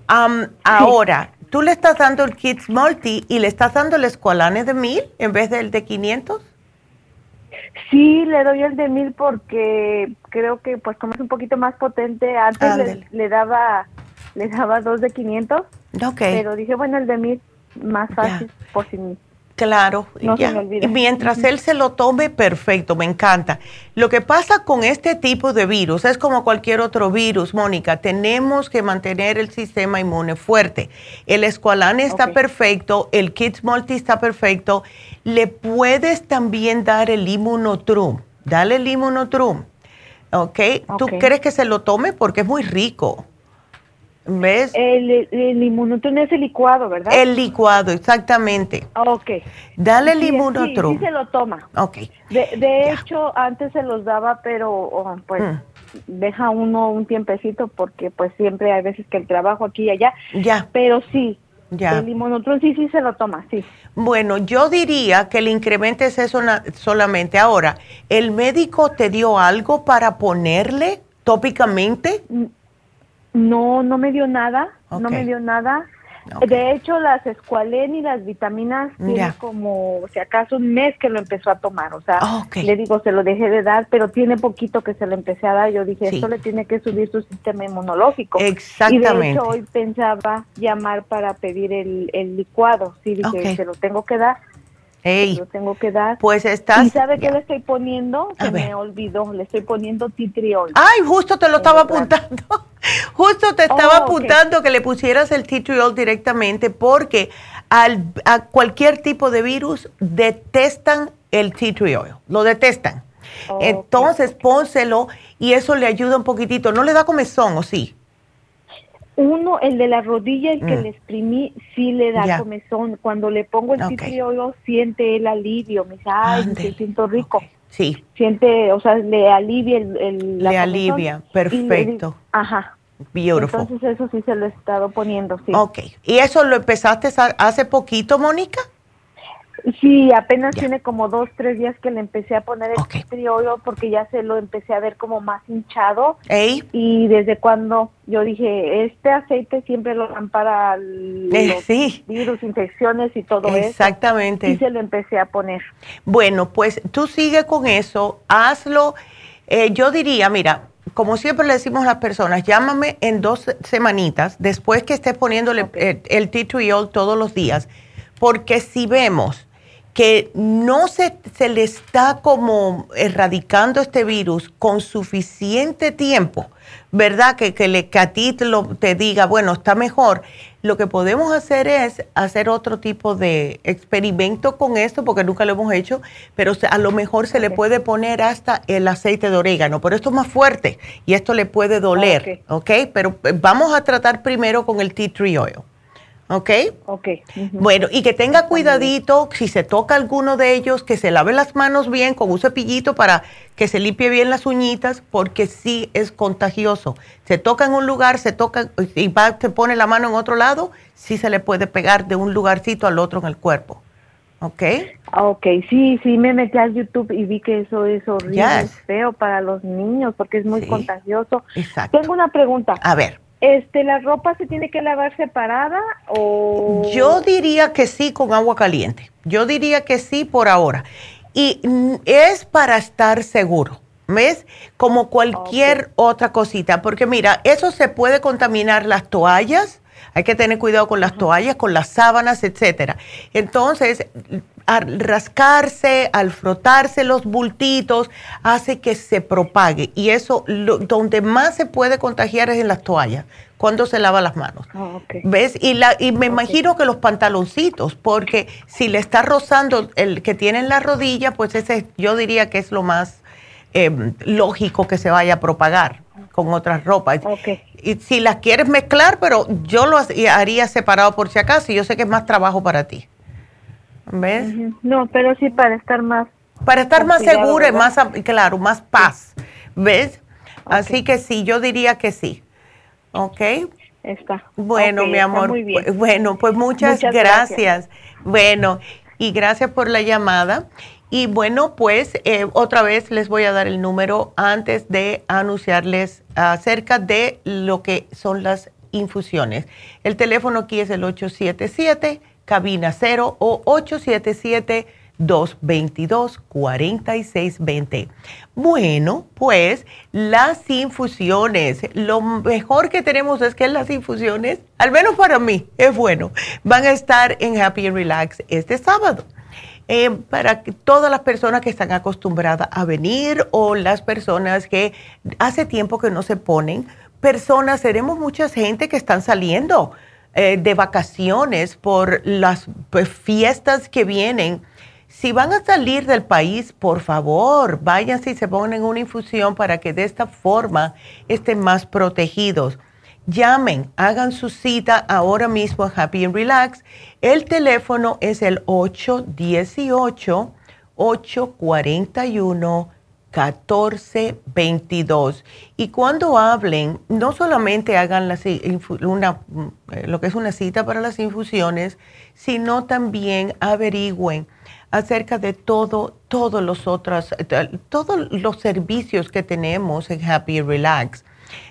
Ahora, ¿tú le estás dando el Kids Multi y le estás dando el Escualane de mil en vez del de 500? Sí, le doy el de mil porque creo que pues como es un poquito más potente, antes le, daba le daba dos de 500, pero dije bueno el de mil más fácil por si Claro, mientras él se lo tome, perfecto, me encanta. Lo que pasa con este tipo de virus es como cualquier otro virus, Mónica, tenemos que mantener el sistema inmune fuerte. El escualane está perfecto, el Kids Multi está perfecto. Le puedes también dar el inmunotrum, dale el inmunotrum, ¿ok? ¿Tú crees que se lo tome? Porque es muy rico. ¿Ves? El, el es el licuado, ¿verdad? El licuado, exactamente. Ok. Dale el inmunotrum. Sí, sí, se lo toma. Ok. De, hecho, antes se los daba, pero oh, pues mm. deja uno un tiempecito porque pues siempre hay veces que el trabajo aquí y allá. Ya. Pero sí, ya. El inmunotrum sí, sí se lo toma, sí. Bueno, yo diría que el incremento es eso solamente. Ahora, ¿el médico te dio algo para ponerle tópicamente? No, no me dio nada, no me dio nada. De hecho, las escualen y las vitaminas tiene como, si acaso, un mes que lo empezó a tomar. O sea, le digo, se lo dejé de dar, pero tiene poquito que se lo empecé a dar. Yo dije, esto le tiene que subir su sistema inmunológico. Exactamente. Y de hecho, hoy pensaba llamar para pedir el, el licuado. Sí, dije, se lo tengo que dar. Ey, lo tengo que dar. Pues estás. ¿Y sabe qué le estoy poniendo? Se me olvidó. Le estoy poniendo titriol. Ay, justo te lo estaba apuntando. justo te estaba oh, apuntando que le pusieras el titriol directamente porque al, a cualquier tipo de virus detestan el titriol. Lo detestan. Entonces, pónselo y eso le ayuda un poquitito. ¿No le da comezón o sí? Uno, el de la rodilla, el que mm. le exprimí, sí le da comezón. Cuando le pongo el okay. siente el alivio. Me dice, ay, me siento rico. Sí. Siente, o sea, le alivia el, el Le alivia, perfecto. ajá. Beautiful. Entonces eso sí se lo he estado poniendo, sí. Ok. ¿Y eso lo empezaste hace poquito, Mónica? Sí, apenas tiene como dos, tres días que le empecé a poner el triollo porque ya se lo empecé a ver como más hinchado. Y desde cuando yo dije, este aceite siempre lo dan para eh, los virus, infecciones y todo eso. Exactamente. Y se lo empecé a poner. Bueno, pues tú sigue con eso, hazlo. Eh, yo diría, mira, como siempre le decimos a las personas, llámame en dos semanitas después que estés poniéndole el, el tea todos los días, porque si vemos que no se, se le está como erradicando este virus con suficiente tiempo, ¿verdad? Que, que, le, que a ti te, lo, te diga, bueno, está mejor. Lo que podemos hacer es hacer otro tipo de experimento con esto, porque nunca lo hemos hecho, pero a lo mejor se le puede poner hasta el aceite de orégano, pero esto es más fuerte y esto le puede doler, ¿ok? Pero eh, vamos a tratar primero con el tea tree oil. ¿Ok? Ok. Bueno, y que tenga cuidadito, si se toca alguno de ellos, que se lave las manos bien con un cepillito para que se limpie bien las uñitas, porque sí es contagioso. Se toca en un lugar, se toca y va, se pone la mano en otro lado, sí se le puede pegar de un lugarcito al otro en el cuerpo. ¿Ok? Ok, sí, sí, me metí al YouTube y vi que eso es horrible, es feo para los niños porque es muy contagioso. Exacto. Tengo una pregunta. A ver. Este, ¿La ropa se tiene que lavar separada o...? Yo diría que sí con agua caliente. Yo diría que sí por ahora. Y es para estar seguro, ¿ves? Como cualquier otra cosita. Porque mira, eso se puede contaminar las toallas. Hay que tener cuidado con las toallas, con las sábanas, etcétera. Entonces, al rascarse, al frotarse los bultitos, hace que se propague. Y eso, donde más se puede contagiar es en las toallas, cuando se lava las manos. Ah, ¿Ves? Y, la, y me imagino que los pantaloncitos, porque si le está rozando el que tiene en la rodilla, pues ese yo diría que es lo más em, lógico que se vaya a propagar con otras ropas. Y si las quieres mezclar, pero yo lo haría separado por si acaso, y yo sé que es más trabajo para ti. ¿Ves? No, pero sí para estar más. Para estar más segura y más, claro, más paz. ¿Ves? Así que sí, yo diría que sí. ¿Ok? Está. Bueno, mi amor. Muy bien. Bueno, pues muchas, gracias. Bueno, y gracias por la llamada. Y bueno, pues eh, otra vez les voy a dar el número antes de anunciarles acerca de lo que son las infusiones. El teléfono aquí es el 877 cabina 0 o 877-222-4620. Bueno, pues las infusiones, lo mejor que tenemos es que las infusiones, al menos para mí, es bueno, van a estar en Happy and Relax este sábado. Eh, para todas las personas que están acostumbradas a venir o las personas que hace tiempo que no se ponen, personas, tenemos mucha gente que están saliendo eh, de vacaciones por las pues, fiestas que vienen. Si van a salir del país, por favor, váyanse y se pongan una infusión para que de esta forma estén más protegidos. Llamen, hagan su cita ahora mismo a Happy and Relax. El teléfono es el 818 841 1422. Y cuando hablen, no solamente hagan una, eh, lo que es una cita para las infusiones, sino también averigüen acerca de todo, todos los otros, eh, todos los servicios que tenemos en Happy Relax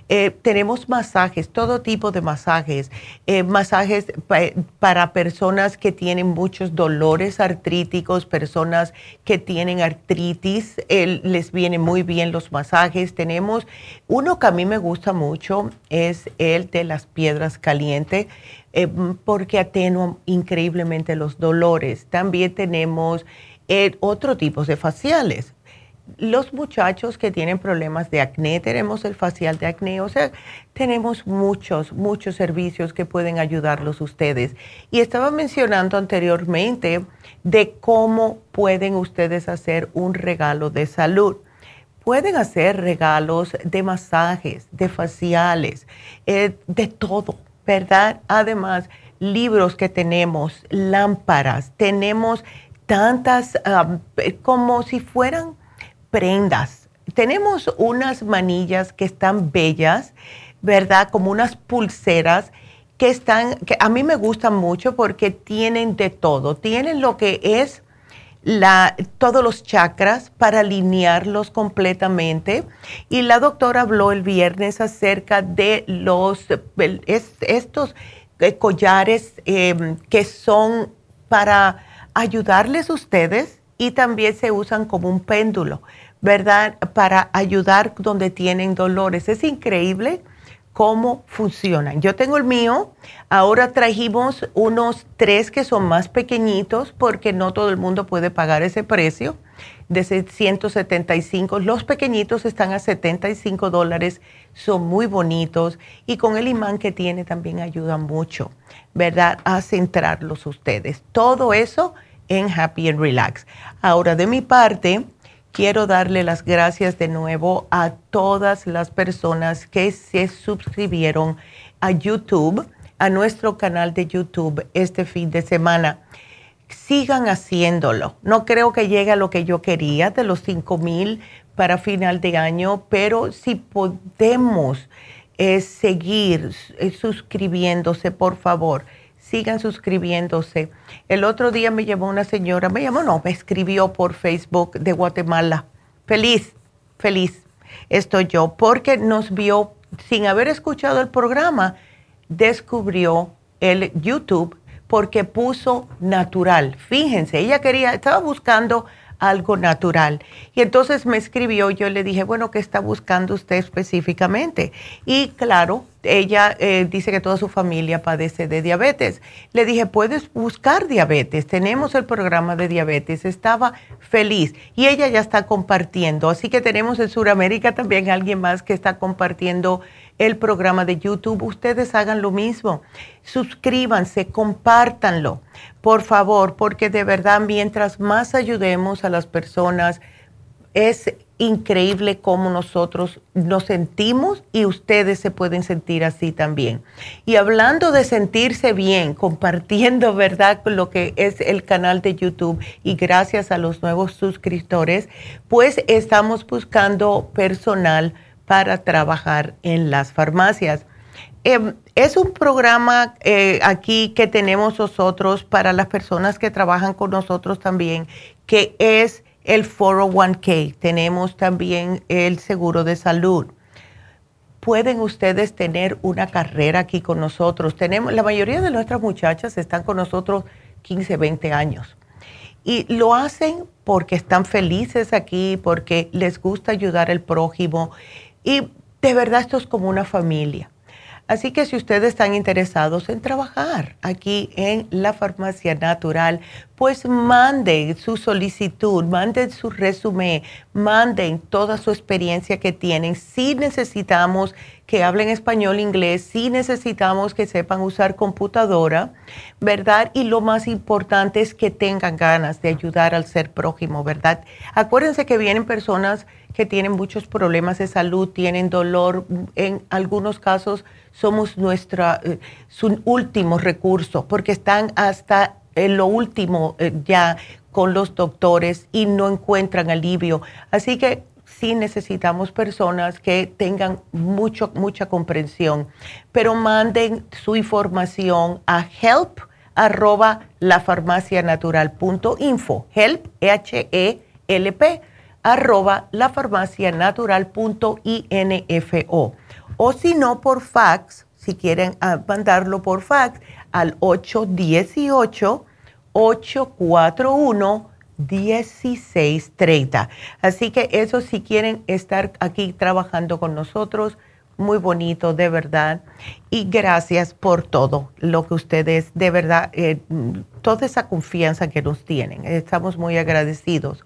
eh, tenemos masajes, todo tipo de masajes, eh, masajes para personas que tienen muchos dolores artríticos, personas que tienen artritis, les vienen muy bien los masajes. Tenemos uno que a mí me gusta mucho, es el de las piedras calientes. Eh, porque atenuan increíblemente los dolores. También tenemos otro tipo de faciales los muchachos que tienen problemas de acné, tenemos el facial de acné, o sea, tenemos muchos, muchos servicios que pueden ayudarlos ustedes. Y estaba mencionando anteriormente de cómo pueden ustedes hacer un regalo de salud. Pueden hacer regalos de masajes, de faciales, eh, de todo, ¿verdad? Además, libros que tenemos, lámparas, tenemos tantas, ah, como si fueran prendas. Tenemos unas manillas que están bellas, ¿verdad? Como unas pulseras que están, que a mí me gustan mucho porque tienen de todo. Tienen lo que es la, todos los chakras para alinearlos completamente. Y la doctora habló el viernes acerca de los, estos eh, collares em, que son para ayudarles a ustedes y también se usan como un péndulo, ¿verdad? Para ayudar donde tienen dolores. Es increíble cómo funcionan. Yo tengo el mío, ahora trajimos unos tres que son más pequeñitos porque no todo el mundo puede pagar ese precio de 175. Los pequeñitos están a 75 dólares, son muy bonitos y con el imán que tiene también ayuda mucho, ¿verdad? A centrarlos ustedes. Todo eso en Happy and Relax. Ahora, de mi parte, quiero darle las gracias de nuevo a todas las personas que se suscribieron a YouTube, a nuestro canal de YouTube este fin de semana. Sigan haciéndolo. No creo que llegue a lo que yo quería de los 5 mil para final de año, pero si podemos eh, seguir eh, suscribiéndose, por favor sigan suscribiéndose. El otro día me llamó una señora, me llamó, no, me escribió por Facebook de Guatemala. Feliz, feliz estoy yo, porque nos vio sin haber escuchado el programa, descubrió el YouTube porque puso natural. Fíjense, ella quería, estaba buscando algo natural. Y entonces me escribió, yo le dije, bueno, ¿qué está buscando usted específicamente? Y claro, ella eh, dice que toda su familia padece de diabetes. Le dije, puedes buscar diabetes, tenemos el programa de diabetes. Estaba feliz y ella ya está compartiendo. Así que tenemos en Sudamérica también alguien más que está compartiendo el programa de YouTube. Ustedes hagan lo mismo. Suscríbanse, compártanlo, por favor, porque de verdad mientras más ayudemos a las personas, es increíble cómo nosotros nos sentimos y ustedes se pueden sentir así también. Y hablando de sentirse bien, compartiendo, ¿verdad?, lo que es el canal de YouTube y gracias a los nuevos suscriptores, pues estamos buscando personal para trabajar en las farmacias. Em, es un programa eh, aquí que tenemos nosotros para las personas que trabajan con nosotros también, que es el 401k, tenemos también el seguro de salud. Pueden ustedes tener una carrera aquí con nosotros. Tenemos, la mayoría de nuestras muchachas están con nosotros 15, 20 años. Y lo hacen porque están felices aquí, porque les gusta ayudar al prójimo. Y de verdad esto es como una familia. Así que si ustedes están interesados en trabajar aquí en la farmacia natural, pues manden su solicitud, manden su resumen, manden toda su experiencia que tienen. Si necesitamos que hablen español, inglés, si necesitamos que sepan usar computadora, ¿verdad? Y lo más importante es que tengan ganas de ayudar al ser prójimo, ¿verdad? Acuérdense que vienen personas que tienen muchos problemas de salud, tienen dolor, en algunos casos somos nuestra, eh, su último recurso, porque están hasta lo último eh, ya con los doctores y no encuentran alivio. Así que sí necesitamos personas que tengan mucho, mucha comprensión, pero manden su información a help arroba help, H-E-L-P, arroba lafarmacianatural.info o si no por fax, si quieren ah, mandarlo por fax al 818-841-1630. Así que eso si quieren estar aquí trabajando con nosotros, muy bonito, de verdad. Y gracias por todo lo que ustedes, de verdad, eh, toda esa confianza que nos tienen. Estamos muy agradecidos.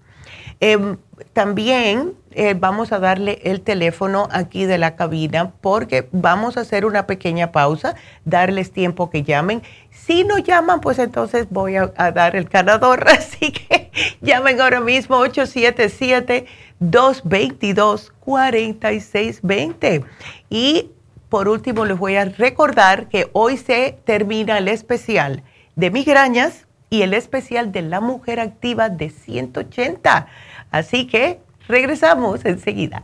Em, también eh, vamos a darle el teléfono aquí de la cabina porque vamos a hacer una pequeña pausa, darles tiempo que llamen. Si no llaman, pues entonces voy a, dar el ganador. Así que llamen ahora mismo 877-222-4620. Y por último, les voy a recordar que hoy se termina el especial de migrañas y el especial de la mujer activa de 180. Así que regresamos enseguida.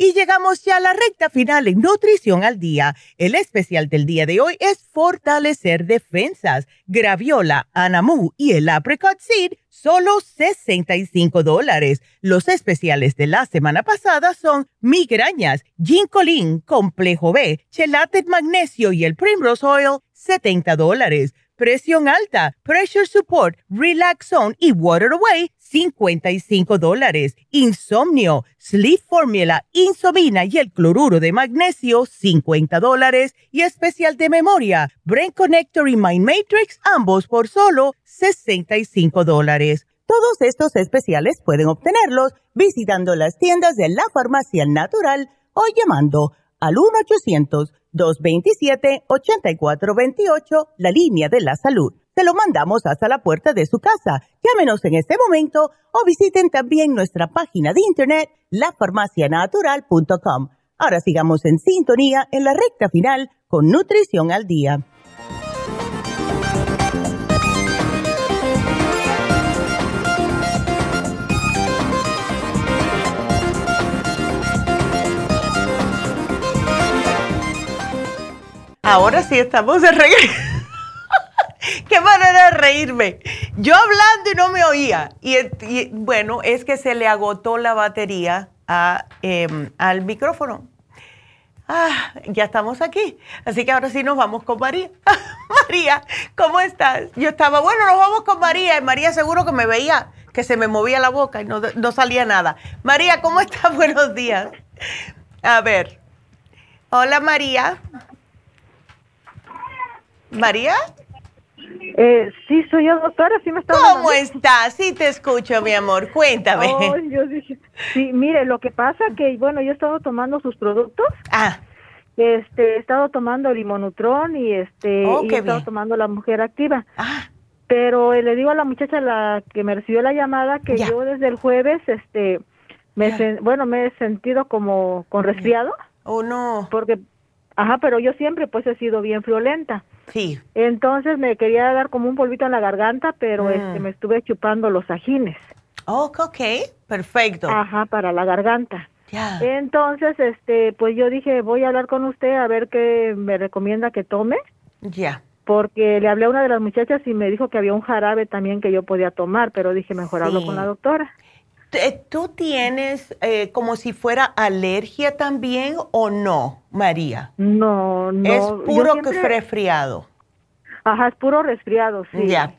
Y llegamos ya a la recta final en Nutrición al Día. El especial del día de hoy es Fortalecer Defensas, Graviola, Anamu y el Apricot Seed, solo 65 dólares. Los especiales de la semana pasada son Migrañas, Ginkolin, Complejo B, Chelate Magnesio y el Primrose Oil, 70 dólares presión alta, pressure support, relax zone y water away, 55 dólares. Insomnio, sleep formula, insomina y el cloruro de magnesio, 50 dólares. Y especial de memoria, brain connector y mind matrix, ambos por solo 65 dólares. Todos estos especiales pueden obtenerlos visitando las tiendas de la farmacia natural o llamando al 1 800 227-8428, la línea de la salud. Se lo mandamos hasta la puerta de su casa. Llámenos en este momento o visiten también nuestra página de internet, lafarmacianatural.com. Ahora sigamos en sintonía en la recta final con Nutrición al Día. Ahora sí estamos de reír. Qué manera de reírme. Yo hablando y no me oía. Y, bueno, es que se le agotó la batería em, al micrófono. Ah, ya estamos aquí. Así que ahora sí nos vamos con María. María, ¿cómo estás? Yo estaba, bueno, nos vamos con María. Y María seguro que me veía, que se me movía la boca y no, no salía nada. María, ¿cómo estás? Buenos días. A ver. Hola, María. ¿María? Eh, sí, soy yo, doctora, sí me está ¿Cómo estás? Sí te escucho, mi amor, cuéntame. yo dije, sí, mire, lo que pasa que, bueno, yo he estado tomando sus productos. Ah. Este, he estado tomando el Limonutron y este, oh, y he estado tomando la Mujer Activa. Ah. Pero le digo a la muchacha la que me recibió la llamada que yo desde el jueves, este, me bueno, me he sentido como con resfriado. Oh, no. Porque, ajá, pero yo siempre pues he sido bien friolenta. Sí. Entonces me quería dar como un polvito en la garganta, pero mm. este, me estuve chupando los ajines. Oh, ok, perfecto. Ajá, para la garganta. Ya. Entonces, este, pues yo dije, voy a hablar con usted a ver qué me recomienda que tome. Ya. Porque le hablé a una de las muchachas y me dijo que había un jarabe también que yo podía tomar, pero dije, mejor hablo con la doctora. Eh, ¿Tú tienes eh, como si fuera alergia también o no, María? No, no. Es puro que resfriado. Ajá, es puro resfriado, sí. Ya.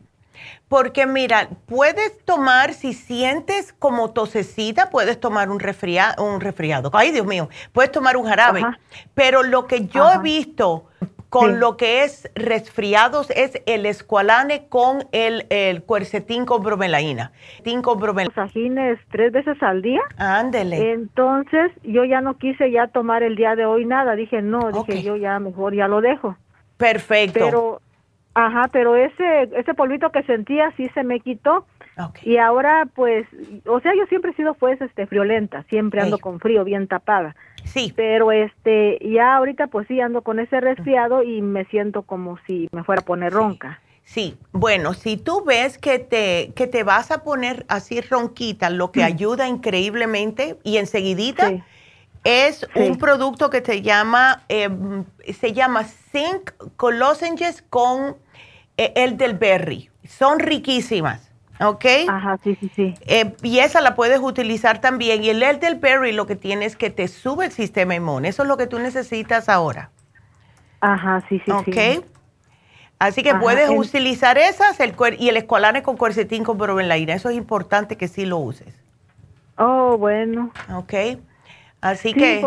Porque mira, puedes tomar, si sientes como tosecita, puedes tomar un, resfriado, un resfriado. Ay, Dios mío, puedes tomar un jarabe. Pero lo que yo he visto con lo que es resfriados es el escualane con el, el cuercetín con bromelaína. Con bromelaína. tres veces al día. Ándele. Entonces yo ya no quise ya tomar el día de hoy nada. Dije, no, dije yo ya mejor ya lo dejo. Perfecto. Pero, ajá, pero ese, ese polvito que sentía sí se me quitó. Y ahora, pues, o sea, yo siempre he sido, pues, este, friolenta, siempre ando con frío, bien tapada. Sí. Pero, este, ya ahorita, pues sí, ando con ese resfriado y me siento como si me fuera a poner ronca. Sí, bueno, si tú ves que te, que te vas a poner así ronquita, lo que mm. ayuda increíblemente y enseguidita es un producto que se llama, em, se llama Zinc Colosenges con eh, el del berry. Son riquísimas. ¿Ok? Ajá, sí, sí, sí. Eh, y esa la puedes utilizar también. Y el elderberry lo que tiene es que te sube el sistema inmune. Eso es lo que tú necesitas ahora. Ajá, sí, sí, sí. Así que puedes utilizar esas el, y el escolane con cuercetín con bromelina. Eso es importante que sí lo uses. Oh, bueno. Ok. Así que...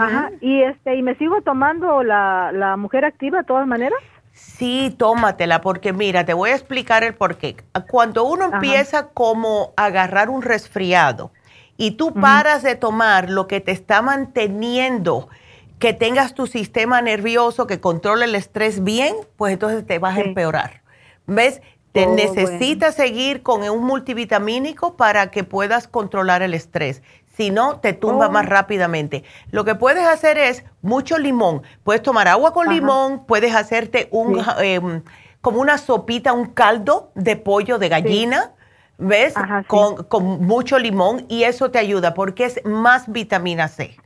Ajá. Y, este, ¿Y me sigo tomando la, la mujer activa de todas maneras? Sí, tómatela, porque mira, te voy a explicar el porqué. Cuando uno empieza como a agarrar un resfriado y tú paras de tomar lo que te está manteniendo, que tengas tu sistema nervioso que controle el estrés bien, pues entonces te vas a empeorar. ¿Ves? Te oh, necesitas seguir con un multivitamínico para que puedas controlar el estrés si no, te tumba más oh. rápidamente. Lo que puedes hacer es mucho limón. Puedes tomar agua con limón, puedes hacerte un, em, como una sopita, un caldo de pollo de gallina, ¿ves? con, con mucho limón y eso te ayuda porque es más vitamina C.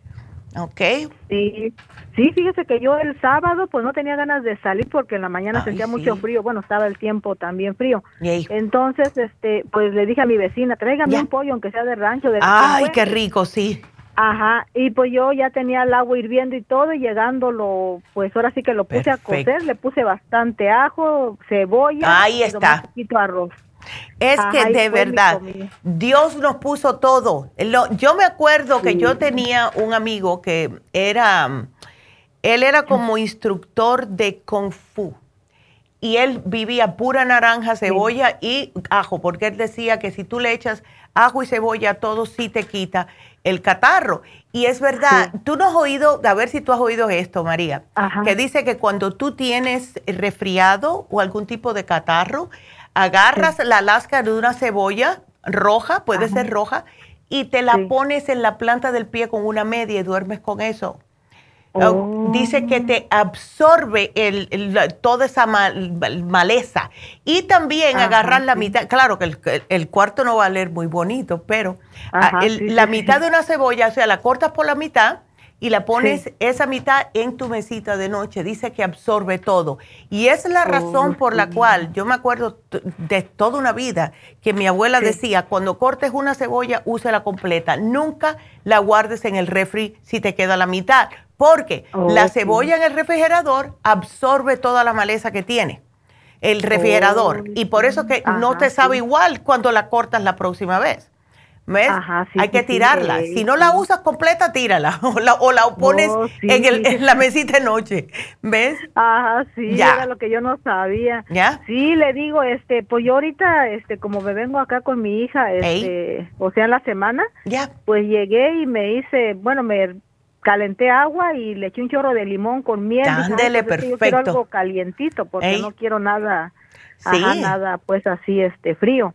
¿Ok? Sí. Sí, fíjese que yo el sábado pues no tenía ganas de salir porque en la mañana sentía mucho frío, bueno, estaba el tiempo también frío. Entonces, este, pues le dije a mi vecina, tráigame un pollo aunque sea de rancho. De Ay, qué rico, sí. Ajá, y pues yo ya tenía el agua hirviendo y todo, y llegándolo, pues ahora sí que lo puse a cocer, le puse bastante ajo, cebolla, Ahí está. un poquito arroz. Es que de verdad, Dios nos puso todo. yo me acuerdo que yo tenía un amigo que era él era como instructor de kung fu. Y él vivía pura naranja, cebolla y ajo, porque él decía que si tú le echas ajo y cebolla, todo sí te quita el catarro. Y es verdad, tú no has oído, a ver si tú has oído esto, María, que dice que cuando tú tienes resfriado o algún tipo de catarro, agarras la lasca de una cebolla roja, puede ser roja, y te la pones en la planta del pie con una media y duermes con eso. Oh. Dice que te absorbe el, toda esa maleza. Y también agarrar la mitad, claro que el, cuarto no va a leer muy bonito, pero ah, la mitad de una cebolla, o sea, la cortas por la mitad y la pones esa mitad en tu mesita de noche. Dice que absorbe todo. Y es la razón por la cual yo me acuerdo de toda una vida que mi abuela decía, cuando cortes una cebolla, úsela completa. Nunca la guardes en el refri si te queda la mitad porque la cebolla en el refrigerador absorbe toda la maleza que tiene el refrigerador y por eso que no te sabe igual cuando la cortas la próxima vez. ¿Ves? Hay que tirarla. si no la usas completa, tírala. O la, o la pones oh, en, la mesita de noche. ¿Ves? Ajá, sí, era lo que yo no sabía. ¿Ya? Sí, le digo, este, pues yo ahorita, este, como me vengo acá con mi hija, este, o sea, en la semana, ¿Ya? pues llegué y me hice, bueno, me calenté agua y le eché un chorro de limón con miel. Ándele, perfecto. Yo quiero algo calientito porque no quiero nada, nada pues así este frío.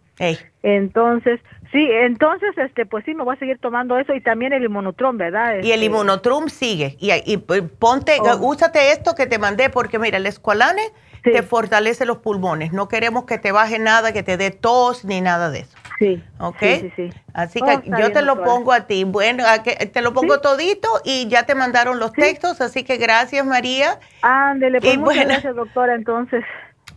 Entonces, sí, entonces este pues sí me voy a seguir tomando eso y también el inmunotrum, ¿verdad? y el este inmunotrum sigue y, y ponte, oh. úsate esto que te mandé porque mira, el escualane te fortalece los pulmones. No queremos que te baje nada, que te dé tos ni nada de eso. Sí. ¿Ok? Sí, sí, Así que oh, yo te lo pongo a ti. Bueno, te lo pongo todito y ya te mandaron los textos, así que gracias, María. Ándele, pues muchas gracias, doctora, entonces.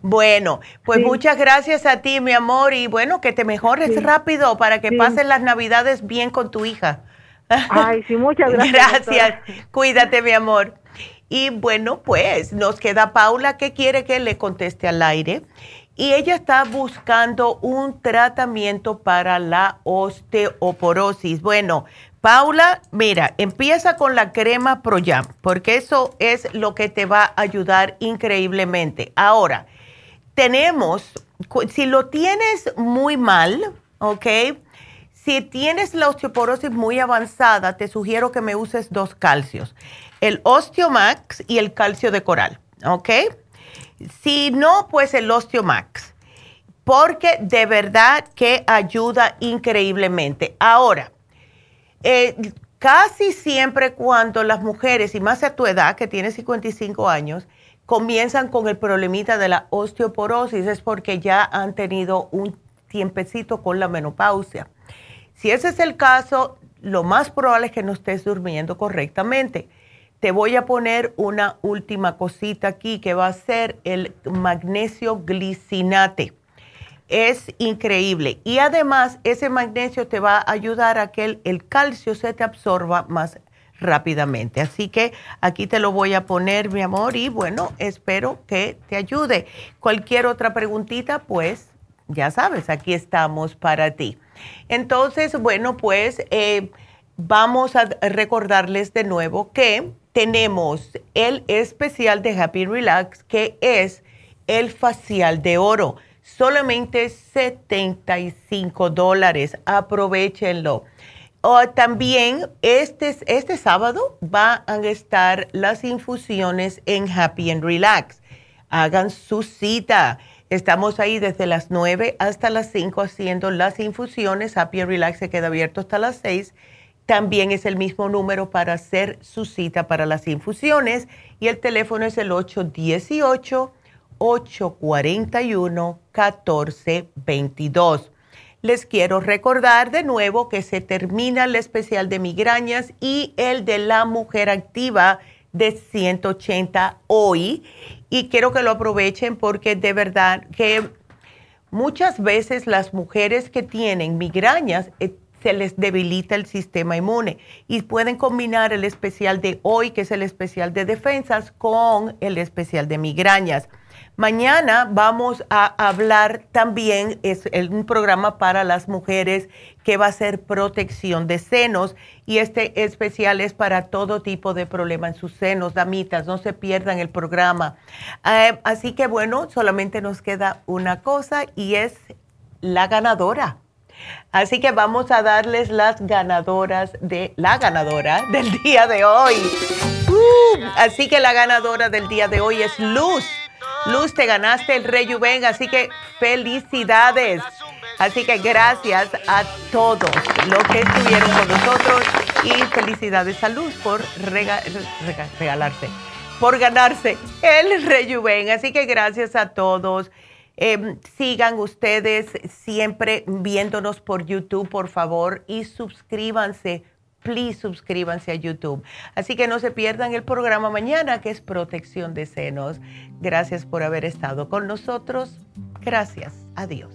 Bueno, pues muchas gracias a ti, mi amor, y bueno, que te mejores rápido para que pasen las navidades bien con tu hija. Ay, sí, muchas gracias. gracias. Cuídate, mi amor. Y bueno, pues nos queda Paula que quiere que le conteste al aire y ella está buscando un tratamiento para la osteoporosis. Bueno, Paula, mira, empieza con la crema Proyam, porque eso es lo que te va a ayudar increíblemente. Ahora, tenemos, si lo tienes muy mal, ¿ok? Si tienes la osteoporosis muy avanzada, te sugiero que me uses dos calcios, el Osteomax y el calcio de coral, ¿ok? Si no, pues el Osteomax, porque de verdad que ayuda increíblemente. Ahora, eh, casi siempre cuando las mujeres, y más a tu edad, que tienes 55 años, comienzan con el problemita de la osteoporosis es porque ya han tenido un tiempecito con la menopausia. Si ese es el caso, lo más probable es que no estés durmiendo correctamente. Te voy a poner una última cosita aquí que va a ser el magnesio glicinate. Es increíble. Y además ese magnesio te va a ayudar a que el, calcio se te absorba más rápidamente. Así que aquí te lo voy a poner, mi amor, y bueno, espero que te ayude. Cualquier otra preguntita, pues ya sabes, aquí estamos para ti. Entonces, bueno, pues eh, vamos a recordarles de nuevo que tenemos el especial de Happy Relax, que es el facial de oro. Solamente 75 dólares. Aprovechenlo. también este, este sábado van a estar las infusiones en Happy and Relax. Hagan su cita. Estamos ahí desde las 9 hasta las 5 haciendo las infusiones. Happy and Relax se queda abierto hasta las 6. También es el mismo número para hacer su cita para las infusiones y el teléfono es el 818-841-1422. Les quiero recordar de nuevo que se termina el especial de migrañas y el de la mujer activa de 180 hoy y quiero que lo aprovechen porque de verdad que muchas veces las mujeres que tienen migrañas eh, se les debilita el sistema inmune y pueden combinar el especial de hoy, que es el especial de defensas, con el especial de migrañas. Mañana vamos a hablar también, es un programa para las mujeres que va a ser protección de senos y este especial es para todo tipo de problemas en sus senos, damitas, no se pierdan el programa. Eh, así que bueno, solamente nos queda una cosa y es la ganadora. Así que vamos a darles las ganadoras de la ganadora del día de hoy. Uh, así que la ganadora del día de hoy es Luz. Luz, te ganaste el Rejuven, así que felicidades. Así que gracias a todos los que estuvieron con nosotros y felicidades a Luz por regalarse, por ganarse el Rejuven. Así que gracias a todos. Em, sigan ustedes siempre viéndonos por YouTube, por favor, y suscríbanse please suscríbanse a YouTube. Así que no se pierdan el programa mañana que es Protección de Senos. Gracias por haber estado con nosotros. Gracias. Adiós.